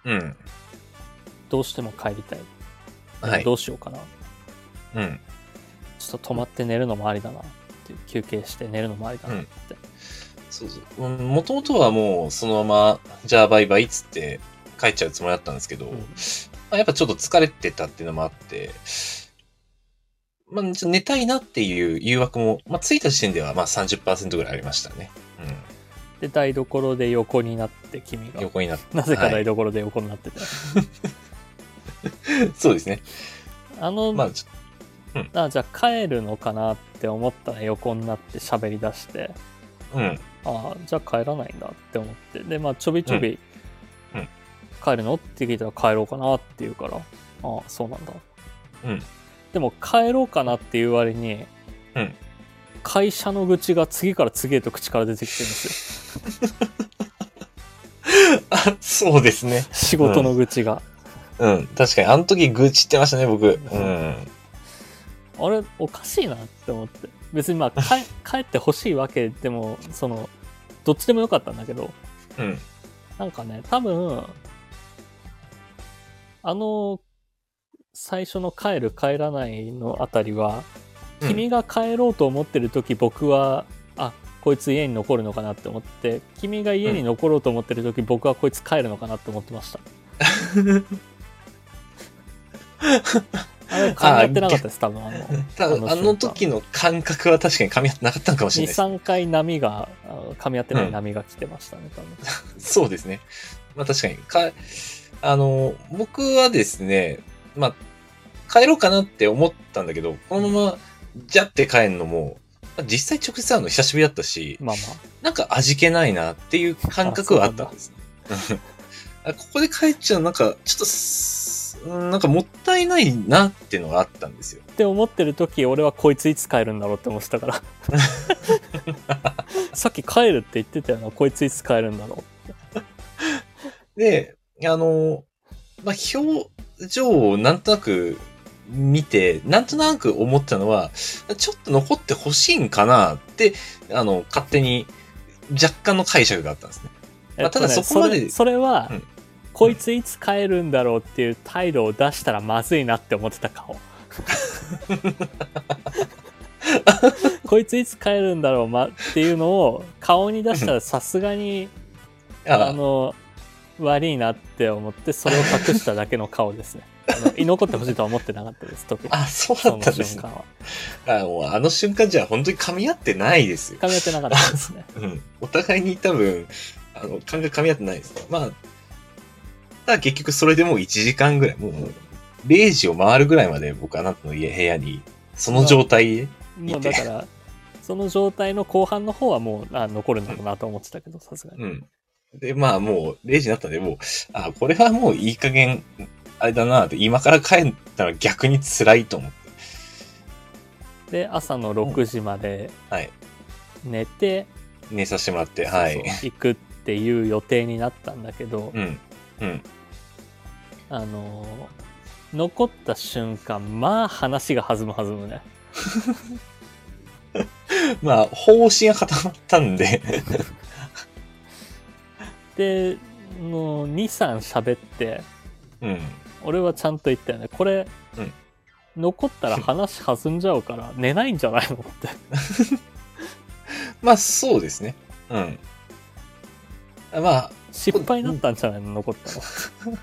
うん。どうしても帰りたい。はいど。うしようかな。うん。ちょっと泊まって寝るのもありだなって休憩して寝るのもありだなって。そうそう。もともとはもうそのまま、じゃあバイバイっつって帰っちゃうつもりだったんですけど、うんまあ、やっぱちょっと疲れてたっていうのもあって、まあ、寝たいなっていう誘惑も、まあ、着いた時点ではまあ30%ぐらいありましたね。で、台所で横になって君うん。が。横になって。なぜかはい台所で横になってて。(laughs) そうですね。あの、まあ、ちあじゃあ帰るのかなって思ったら横になって喋り出して、ょうん。ああ、じゃあ帰らないんだって思って。で、まあ、ちょびちょび、うんうん帰るの？って聞いたら帰ろうかなって言うから、ああ、そうなんだ。うん。でも帰ろうかなっていう割に、うん会社の愚痴が次から次へと口から出てきてるんですよ。(laughs) あ、そうですね。仕事の愚痴が。うん。確かに、あの時愚痴ってましたね、僕。うん。あれ、おかしいなって思って。別にまあ、(laughs) 帰帰ってほしいわけでも、その、どっちでもよかったんだけど、うん。なんかね、多分、あの、最初の帰る帰らないのあたりは、うん君が帰ろうと思ってる時僕は、あ、こいつ家に残るのかなって思って、君が家に残ろうと思ってる時、僕はこいつ帰るのかなって思ってました。(laughs) あれ、噛み合ってなかったです、多分。あの、ただ、あの時の感覚は確かに噛み合ってなかったのかもし2、れないです。3回波が、あ噛み合ってない波が来てましたね、多分。そうですね。まあ確かに。か、あの、僕はですね、まあ、帰ろうかなって思ったんだけど、このまま、じゃって帰るのも、まあ実際直接会うの久しぶりだったし、まあまあ。なんか味気ないなっていう感覚はあったんですね。(laughs) あここで帰っちゃうなんか、ちょっとす、うんなんかもったいないなっていうのがあったんですよ。って思ってる時俺はこいついつ帰るんだろうって思ってたから (laughs) さっき帰るって言ってたよなこいついつ帰るんだろで、あの、まあ、表情をなんとなく見て、なんとなく思ったのは、ちょっと残ってほしいんかなって、あの、勝手に若干の解釈があったんですね。う、まあただそこまでそれそれは、うん。こいついつ帰るんだろうっていう態度を出したらまずいなって思ってた顔。こいついつ帰るんだろう、ま、っていうのを顔に出したらさすがにああの悪いなって思ってそれを隠しただけの顔ですねあの (laughs) 居残ってほしいとは思ってなかったです特にあ、そうだったんですね。瞬間はあもうあの瞬間じゃ本当に噛み合ってないですよ。噛み合ってなかったですね (laughs) うん。お互いに多分、あの、感覚噛み合ってないです。まあ、ただ結局それでもう1時間ぐらい、もう0時を回るぐらいまで僕あなたの家、部屋に、その状態で、もうだからその状態の後半の方はもうあ残るんだろうなと思ってたけどさすがにうん。で、まあもう0時になったんで、もう、あ、これはもういい加減、あれだなって、今から帰ったら逆に辛いと思って。で朝の6時まではい。寝て、寝させてもらって、はい。行くっていう予定になったんだけど、うん。うん。あのー残った瞬間まあ話が弾む弾むね (laughs) まあ、方針が固まったんで、でもう23喋ってうん。俺はちゃんと言ったよねこれ、うん残ったら話弾んじゃうから寝ないんじゃないのって (laughs) まあ、そうですね。うん。まあ、失敗だったんじゃないの？残ったの (laughs)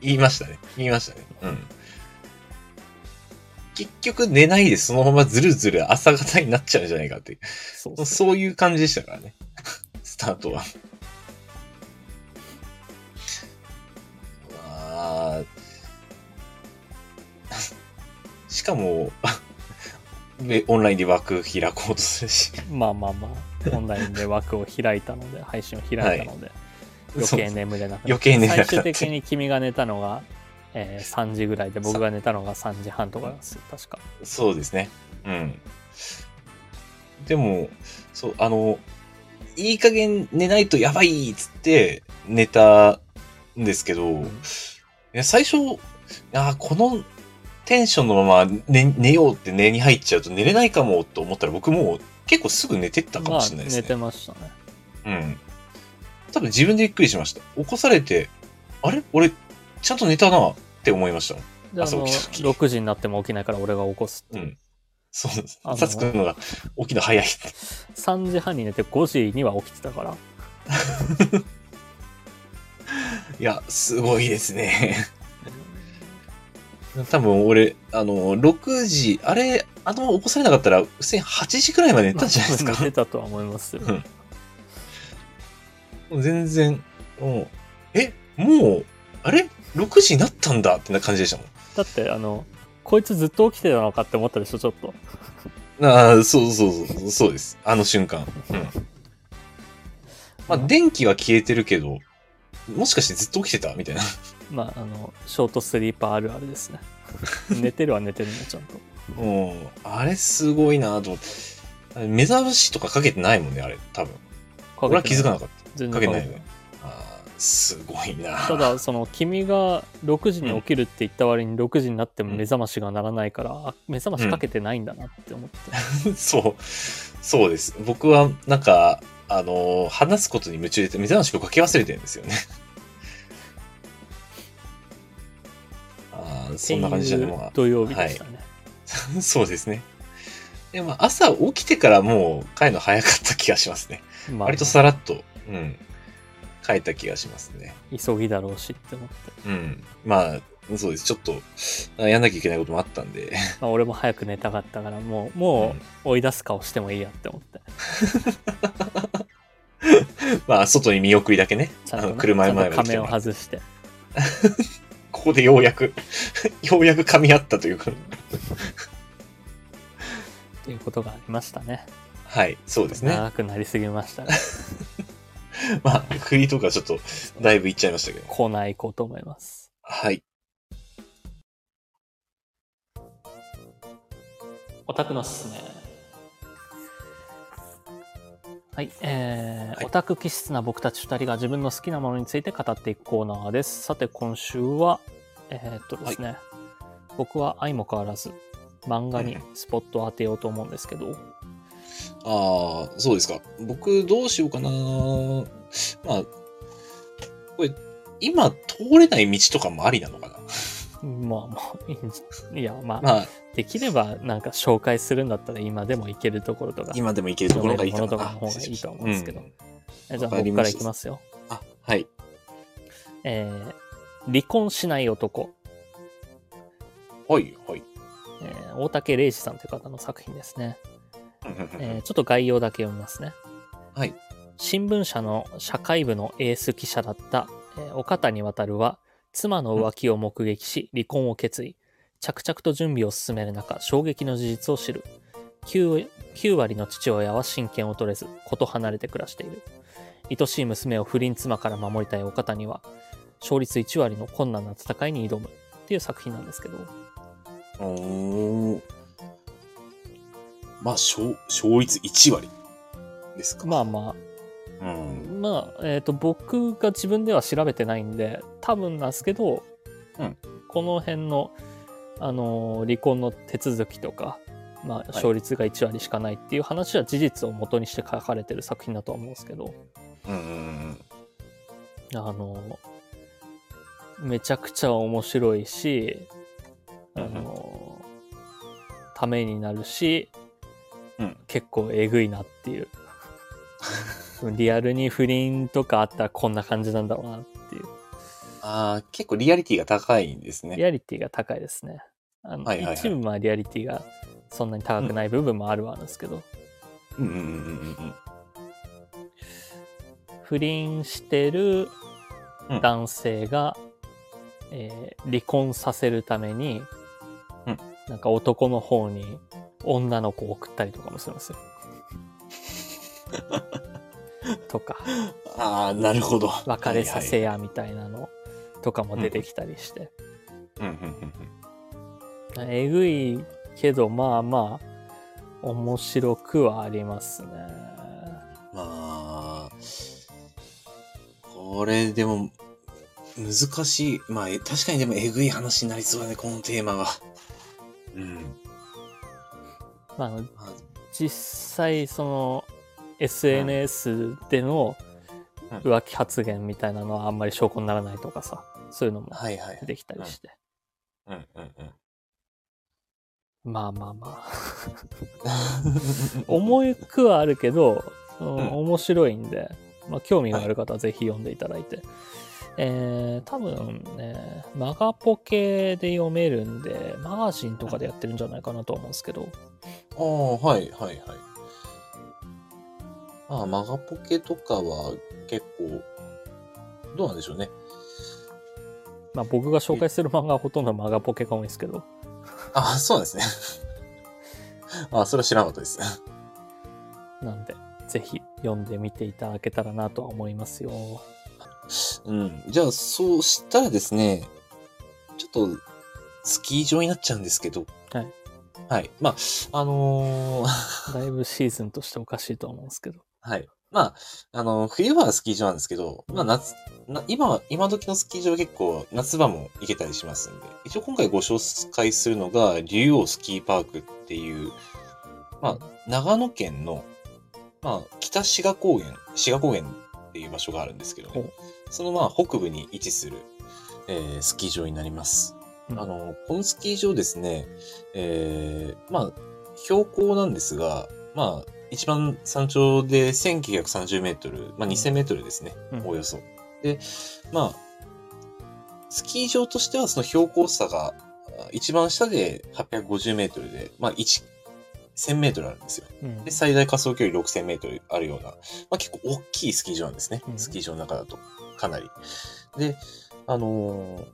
言いましたね。言いましたね。うん。結局寝ないでそのままずるずる朝方になっちゃうんじゃないかってうそうそういう感じでしたからね。スタートは。かも、で (laughs) オンラインで枠開こうとするし。まあまあまあオンラインで枠を開いたので配信を開いたので、余計眠れなくて余計寝れなくて最終的に君が寝たのが、えー (laughs) 3時ぐらいで僕が寝たのが3時半とかですよ確か。そうですね。うん。でも、そう、あの、いい加減寝ないとやばいっつって寝たんですけど、いや最初、あこのテンションのまま寝寝ようって寝に入っちゃうと寝れないかもと思ったら僕もう結構すぐ寝てったかもしれないですまあ、ね。寝てましたねうん。多分自分でびっくりしました。起こされて、あれ？俺、ちゃんと寝たなって思いました朝の起きた時6時になっても起きないから俺が起こすっていう、うん。そうですさつくのが起きるの早い。3時半に寝て5時には起きてたから (laughs) いや、すごいですね。多分俺、あの、6時、あれ、あの、起こされなかったら、普通に8時くらいまで寝たんじゃないですか？寝たとは思いますよ、うん全然、もう、え、もう、あれ ?6 時になったんだってな感じでしたもん。だってあのこいつずっと起きてたのかって思ったでしょちょっとああ、そうそうそう、そうです。あの瞬間。うん。まあ、電気は消えてるけど、もしかしてずっと起きてたみたいな。まあ、あの、ショートスリーパーあるあるですね。(laughs) 寝てるは寝てるね、ちゃんと。うん。あれすごいなと思って。目覚ましとかかけてないもんね、あれ、多分。俺は気づかなかっ全た。かけてないよ然かけてないね。あーすごいなただ、その、君が6時に起きるって言った割に6時になっても目覚ましが鳴らないから、あ目覚ましかけてないんだなって思って。(laughs) そう。そうです。僕は、なんか、あのー話すことに夢中で目覚ましをかけ忘れてるんですよね。そんな感じじゃね、っていうも土曜日でしたね。う。(laughs) そうですね。でも、朝起きてからもう帰るの早かった気がしますね。まあ割とさらっと、うん、帰った気がしますね。急ぎだろうしって思って。うん。まあ、そうです。ちょっと、やんなきゃいけないこともあったんで。(laughs) まあ、俺も早く寝たかったから、もう、もう追い出す顔してもいいやって思って。(laughs) まあ、外に見送りだけね。ちゃんと、あのね、車前までちゃんと仮面を外して。ここでようやく、(laughs) ようやく噛み合ったというか。っていうことがありましたね。はい、そうですね。長くなりすぎましたが、(laughs) まあ、フリーとかちょっと、だいぶいっちゃいましたけど。コーナー行こうと思います。はい。オタクのすすめ。はい、えーはいオタク気質な僕たち2人が自分の好きなものについて語っていくコーナーです。さて、今週は、えーっとですね、僕は相も変わらず、漫画にスポットを当てようと思うんですけど、ああ、そうですか。僕、どうしようかな。まあ、これ、今通れない道とかもありなのかな。まあまあ、い (laughs) や、まあ、まあ、できればなんか紹介するんだったら今でも行けるところとか、今でも行けるところがいいかな。とかの方がいいと思うんですけどんえじゃあ僕からいきますよ。あ、はい。えー離婚しない男、はい、はい。えー大竹玲二さんという方の作品ですね。えーちょっと概要だけ読みますね。はい。新聞社の社会部のエース記者だった、えー岡谷渉は妻の浮気を目撃し離婚を決意着々と準備を進める中衝撃の事実を知る 9, 9割の父親は親権を取れず子と離れて暮らしている愛しい娘を不倫妻から守りたい岡谷は勝率1割の困難な戦いに挑むっていう作品なんですけど。おー。まあ、勝、勝率1割ですか。まあまあ。うん。まあ、えっ、と、僕が自分では調べてないんで、多分なんですけど、うん。この辺の、あのー離婚の手続きとか、まあ、勝率が1割しかないっていう話は事実を元にして書かれてる作品だとは思うんですけど、うんうん。あのーめちゃくちゃ面白いし、あのーためになるし、うん結構えぐいなっていう。(laughs) リアルに不倫とかあったらこんな感じなんだろうなっていう。ああ、結構リアリティが高いんですね。リアリティが高いですね。あのはいはいはい一部はリアリティがそんなに高くない部分もあるはあるんですけど、うんうんうんうんうん。不倫してるうん男性が、えー離婚させるために、うんなんか男の方に女の子を送ったりとかもするんですよ。(laughs) とか、ああ、なるほど。別れさせやみたいなのとかも出てきたりして。えぐいけど、まあまあ、面白くはありますね。まあ、これでも、難しい。まあ、え確かにでもえぐい話になりそうだね、このテーマは。うん。まあま実際、その、SNS でのうん浮気発言みたいなのはあんまり証拠にならないとかさ、そういうのもあ、はいはい出。てきたりして。うんうんうん。まあまあまあ。(laughs) 重くはあるけど、うんん面白いんで、まあ、興味がある方はぜひ読んでいただいて。えー、多分ね、マガポケで読めるんで、マガジンとかでやってるんじゃないかなと思うんですけど、ああ、はいはいはい。まあ、マガポケとかは結構、どうなんでしょうね。まあ僕が紹介する漫画はほとんどマガポケが多いんですけど、ああ、そうですね。(laughs) ああ、それは知らなかったです。なんで、ぜひ読んでみていただけたらなとは思いますよ。うん。じゃあ、そうしたらですね、ちょっと、スキー場になっちゃうんですけど。はい。はい。まあ、あのー (laughs) だいぶシーズンとしておかしいと思うんですけど。はい。まあ、あの、冬場はスキー場なんですけど、まあ夏、な今は、今時のスキー場は結構夏場も行けたりしますんで、一応今回ご紹介するのが、竜王スキーパークっていう、まあ、長野県の、まあ、北志賀高原、志賀高原っていう場所があるんですけどねそのまあ、北部に位置する、えースキー場になります。うんあの、このスキー場ですね、えー、まあ、標高なんですが、まあ、一番山頂で1930メートル、まあ2000メートルですね、うんおおよそ。で、まあ、スキー場としてはその標高差があ一番下で850メートルで、まあ1、1000メートルあるんですよ。うんで、最大滑走距離6000メートルあるような、まあ結構大きいスキー場なんですね。うんスキー場の中だと。かなり。で、あのー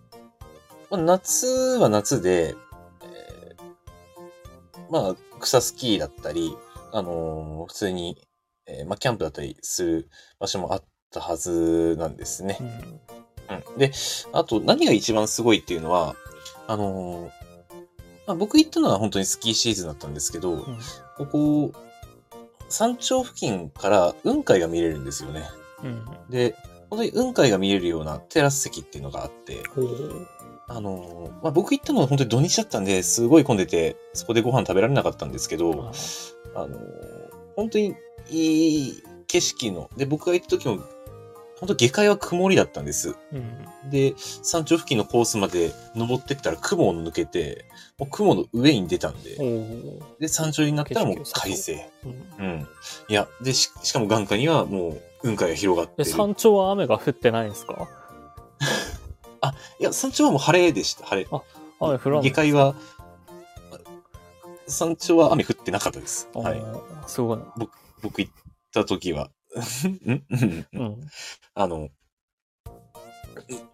まあ、夏は夏で、えーまあ、草スキーだったり、あのー普通に、えーまあ、キャンプだったりする場所もあったはずなんですねう。んうん。で、あと何が一番すごいっていうのは、あのーまあ、僕行ったのは本当にスキーシーズンだったんですけど、うんここ、山頂付近から雲海が見れるんですよね。うんで、本当に雲海が見れるようなテラス席っていうのがあって、あのーまあ、僕行ったのは本当に土日だったんで、すごい混んでて、そこでご飯食べられなかったんですけど、あのー本当にいい景色の、で、僕が行った時も、本当下界は曇りだったんです。うんで、山頂付近のコースまで登ってったら雲を抜けて、もう雲の上に出たんで、で、山頂になったらもう快晴。うんうん。いや、で、し、しかも眼下にはもう雲海が広がって。山頂は雨が降ってないんですか？(laughs) いや、山頂はもう晴れでした、晴れ。雨降らない下界は、山頂は雨降ってなかったです。はい。すごいな僕行った時は。(laughs) うん？うんうん (laughs) あの、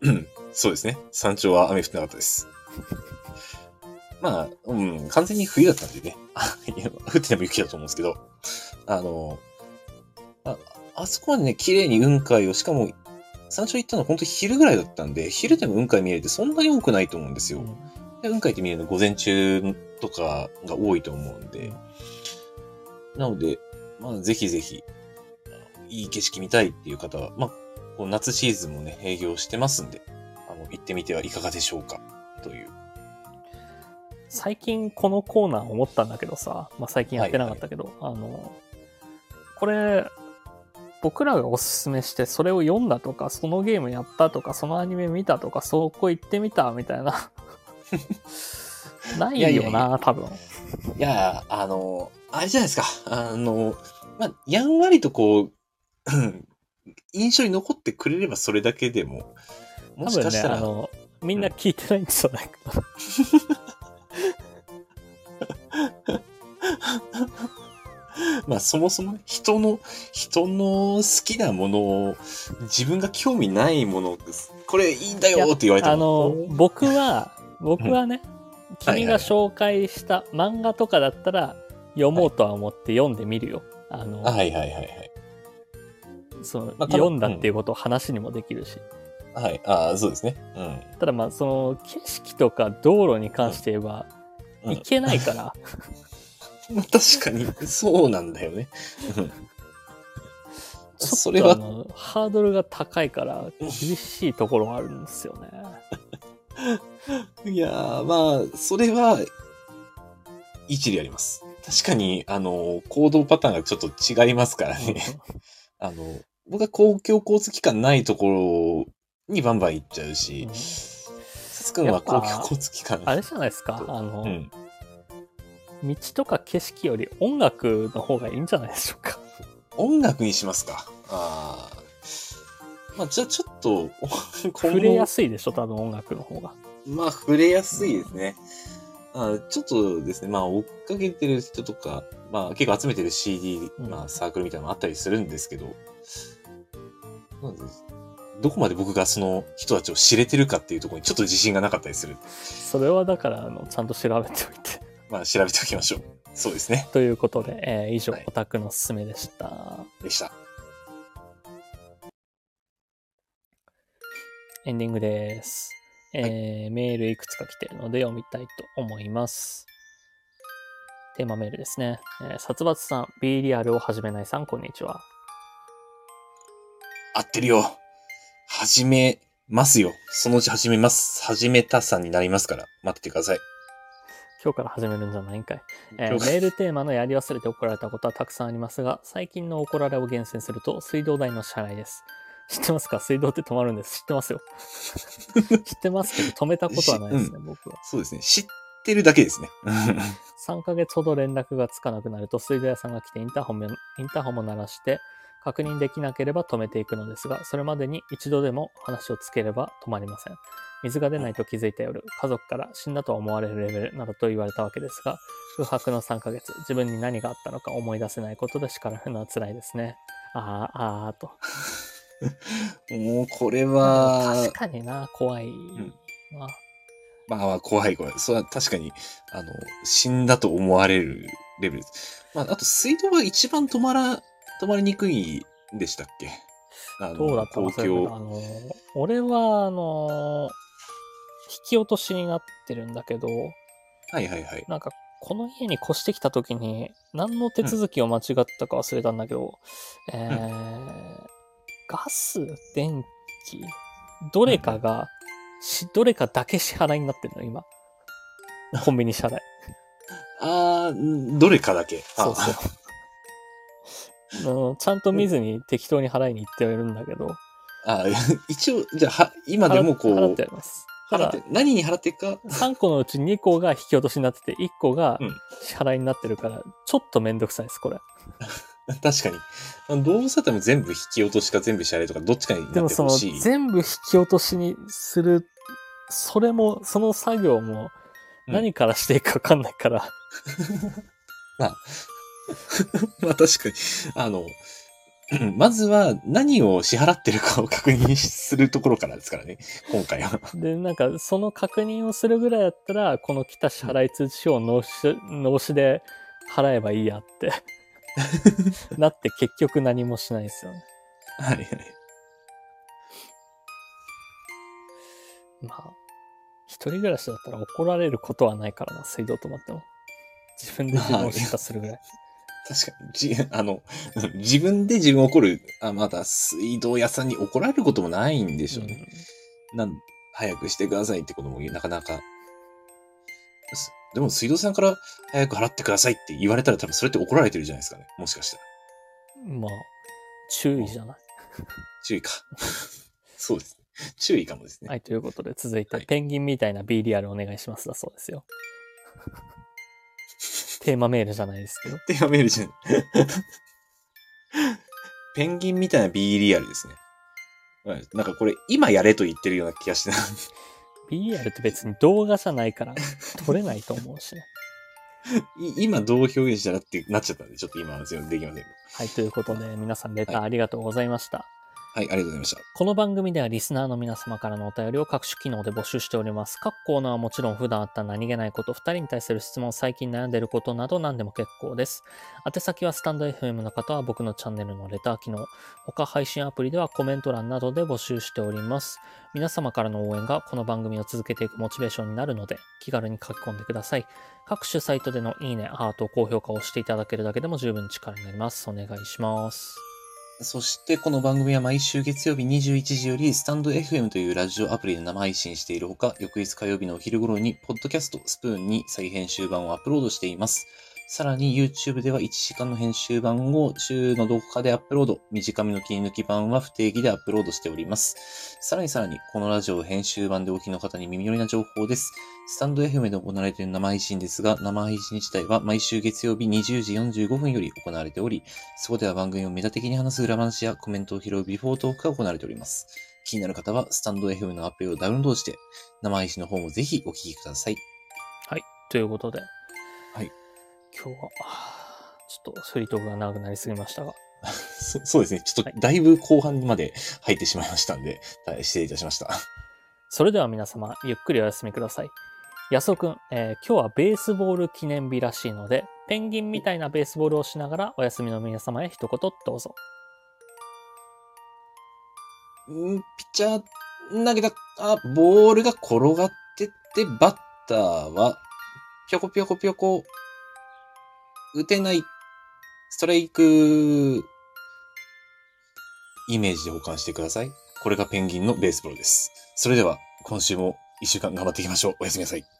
うんそうですね。山頂は雨降ってなかったです。まあ、うん、完全に冬だったんでね。降ってても雪だと思うんですけど、あの、ああそこはね、綺麗に雲海を、しかも、山頂行ったの本当昼ぐらいだったんで、昼でも雲海見えるってそんなに多くないと思うんですよ。で雲海って見えるの午前中とかが多いと思うんで、なので、まあ、ぜひぜひ、いい景色見たいっていう方は、まあ、こう夏シーズンもね、営業してますんで、あの、行ってみてはいかがでしょうか、という。最近このコーナー思ったんだけどさ、まあ、最近やってなかったけど、あのこれ僕らがおすすめしてそれを読んだとかそのゲームやったとかそのアニメ見たとかそこ行ってみたみたいな。(laughs) ないよな多分。いや、あの、あれじゃないですか、あの、まあ、やんわりとこう、うん印象に残ってくれればそれだけでも、もしかしたら、あのみんな聞いてないんじゃないかな、(laughs) まあそもそもね人の、人の好きなものを、自分が興味ないもの、これいいんだよって言われても。あの僕は僕はね、はい君が紹介した漫画とかだったら読もうとは思って読んでみるよ。あの、はいはいはいはい。そのまあ読んだっていうことを話にもできるし、はい、ああ、そうですね。うん。ただまあその景色とか道路に関して言えば、うん行けないから、(laughs) まあ確かに、そうなんだよね。(laughs) それはハードルが高いから厳しいところがあるんですよね。いやー、まあ、それは、一理あります。確かに、あの、行動パターンがちょっと違いますからね。(laughs) あの、僕は公共交通機関ないところにバンバン行っちゃうしうん、さつくんは公共交通機関。あれじゃないですかあの、うん。道とか景色より音楽の方がいいんじゃないでしょうか。音楽にしますか。ああ。まあ、じゃあちょっと、(laughs) 触れやすいでしょ多分音楽の方が。まあ、触れやすいですね。あちょっとですね、まあ、追っかけてる人とか、まあ、結構集めてる CD、うんまあ、サークルみたいなのもあったりするんですけど、なんでどこまで僕がその人たちを知れてるかっていうところにちょっと自信がなかったりする。それはだからあのちゃんと調べておいて。まあ、調べておきましょう。そうですね。ということで、えー以上、はいオタクのすすめでした。でした。エンディングです。えーメールいくつか来てるので読みたいと思います。テーマメールですね。えー殺伐さん、B リアルを始めないさん、こんにちは。合ってるよ。始めますよ。そのうち始めます。始めたさんになりますから、待っててください。今日から始めるんじゃないんかい。えーメールテーマのやり忘れて怒られたことはたくさんありますが、最近の怒られを厳選すると、水道代の支払いです。知ってますか？水道って止まるんです。知ってますよ。(laughs) 知ってますけど、止めたことはないですね、僕は。そうですね。知ってるだけですね。(laughs) (laughs) 3ヶ月ほど連絡がつかなくなると、水道屋さんが来てインターホンもインターホンも鳴らして、確認できなければ止めていくのですが、それまでに一度でも話をつければ止まりません。水が出ないと気づいた夜、家族から死んだと思われるレベルなどと言われたわけですが、空白の3ヶ月、自分に何があったのか思い出せないことで叱られるのは辛いですね。あーあーと。(laughs) もう、これは確、かにな、怖いな。まあまあ、怖い怖い。それは確かに、あの、死んだと思われるレベルです。まあ、あと、水道が一番止まら、止まりにくいんでしたっけ？あのどうだった？か東京。あの、俺は、あの、引き落としになってるんだけど、はいはいはい。なんか、この家に越してきた時に、何の手続きを間違ったか忘れたんだけど、えー、ガス、電気、どれかが、し、どれかだけ支払いになってるの、今。(laughs) コンビニ支払い。あー、どれかだけ。そうそう。あのちゃんと見ずに適当に払いに行ってはいるんだけど、ああ、一応、じゃあ、は今でもこう、払ってあります。払って、何に払っていくか、3個のうち2個が引き落としになってて、1個がうん支払いになってるから、ちょっとめんどくさいです、これ。(laughs) 確かに。あの動物だったらもう全部引き落としか全部支払いとか、どっちかになっでもそのてほしい。全部引き落としにする、それも、その作業もうん何からしていいかわかんないから、(laughs) まあ (laughs) 確かに。あの、まずは何を支払ってるかを確認するところからですからね、今回は。(laughs) で、なんかその確認をするぐらいだったら、この来た支払い通知書を納し納しで払えばいいやって、(laughs) なって結局何もしないですよね。はいはい。まあ、一人暮らしだったら怒られることはないからな、水道止まっても。自分で自分を出荷するぐらい。確かに、じ、(laughs) あの、自分で自分を怒る、あ、まだ水道屋さんに怒られることもないんでしょうね。なん、早くしてくださいってこともなかなか。すでも水道さんから早く払ってくださいって言われたら多分それって怒られてるじゃないですかね。もしかしたら。うんまあ、注意じゃない？(laughs) 注意か。(laughs) そうですね。注意かもですね。はい、ということで続いて、はいペンギンみたいな B リアルお願いしますだそうですよ。テーマメールじゃないですけど。テーマメールじゃん。ペンギンみたいな B リアルですね。はいなんかこれ今やれと言ってるような気がして。B リアルって別に動画じゃないから撮れないと思うしね。(laughs) い今どう表現したらってなっちゃったんで、ちょっと今は全然できません。はい、ということで皆さんレターありがとうございました。はい、はいありがとうございました。この番組ではリスナーの皆様からのお便りを各種機能で募集しております。各コーナーはもちろん普段あった何気ないこと、二人に対する質問、最近悩んでいることなど何でも結構です。宛先はスタンド FM の方は僕のチャンネルのレター機能、他配信アプリではコメント欄などで募集しております。皆様からの応援がこの番組を続けていくモチベーションになるので、気軽に書き込んでください。各種サイトでのいいね、ハート、高評価をしていただけるだけでも十分力になります。お願いします。そして、この番組は毎週月曜日21時より、スタンド FM というラジオアプリで生配信しているほか、翌日火曜日のお昼頃に、ポッドキャストスプーンに再編集版をアップロードしています。さらに YouTube では1時間の編集版を週のどこかでアップロード、短めの切り抜き版は不定期でアップロードしております。さらにさらに、このラジオ編集版でお聞きの方に耳寄りな情報です。スタンド FM で行われている生配信ですが、生配信自体は毎週月曜日20時45分より行われており、そこでは番組をメタ的に話す裏話やコメントを拾うビフォートークが行われております。気になる方は、スタンド FM のアプリをダウンロードして、生配信の方もぜひお聞きください。はい。ということで。はい。今日は、ちょっとフリートークが長くなりすぎましたが。(laughs) そそうですね。ちょっはいとだいぶ後半まで入ってしまいましたんで、大失礼いたしました。(laughs) それでは皆様、ゆっくりお休みください。安尾くん、えー今日はベースボール記念日らしいので、ペンギンみたいなベースボールをしながら、お休みの皆様へ一言どうぞ。んピッチャー、投げた、あ、ボールが転がってって、バッターは、ぴょこぴょこぴょこ、打てない、ストライク、イメージで保管してください。これがペンギンのベースボールです。それでは、今週も一週間頑張っていきましょう。おやすみなさい。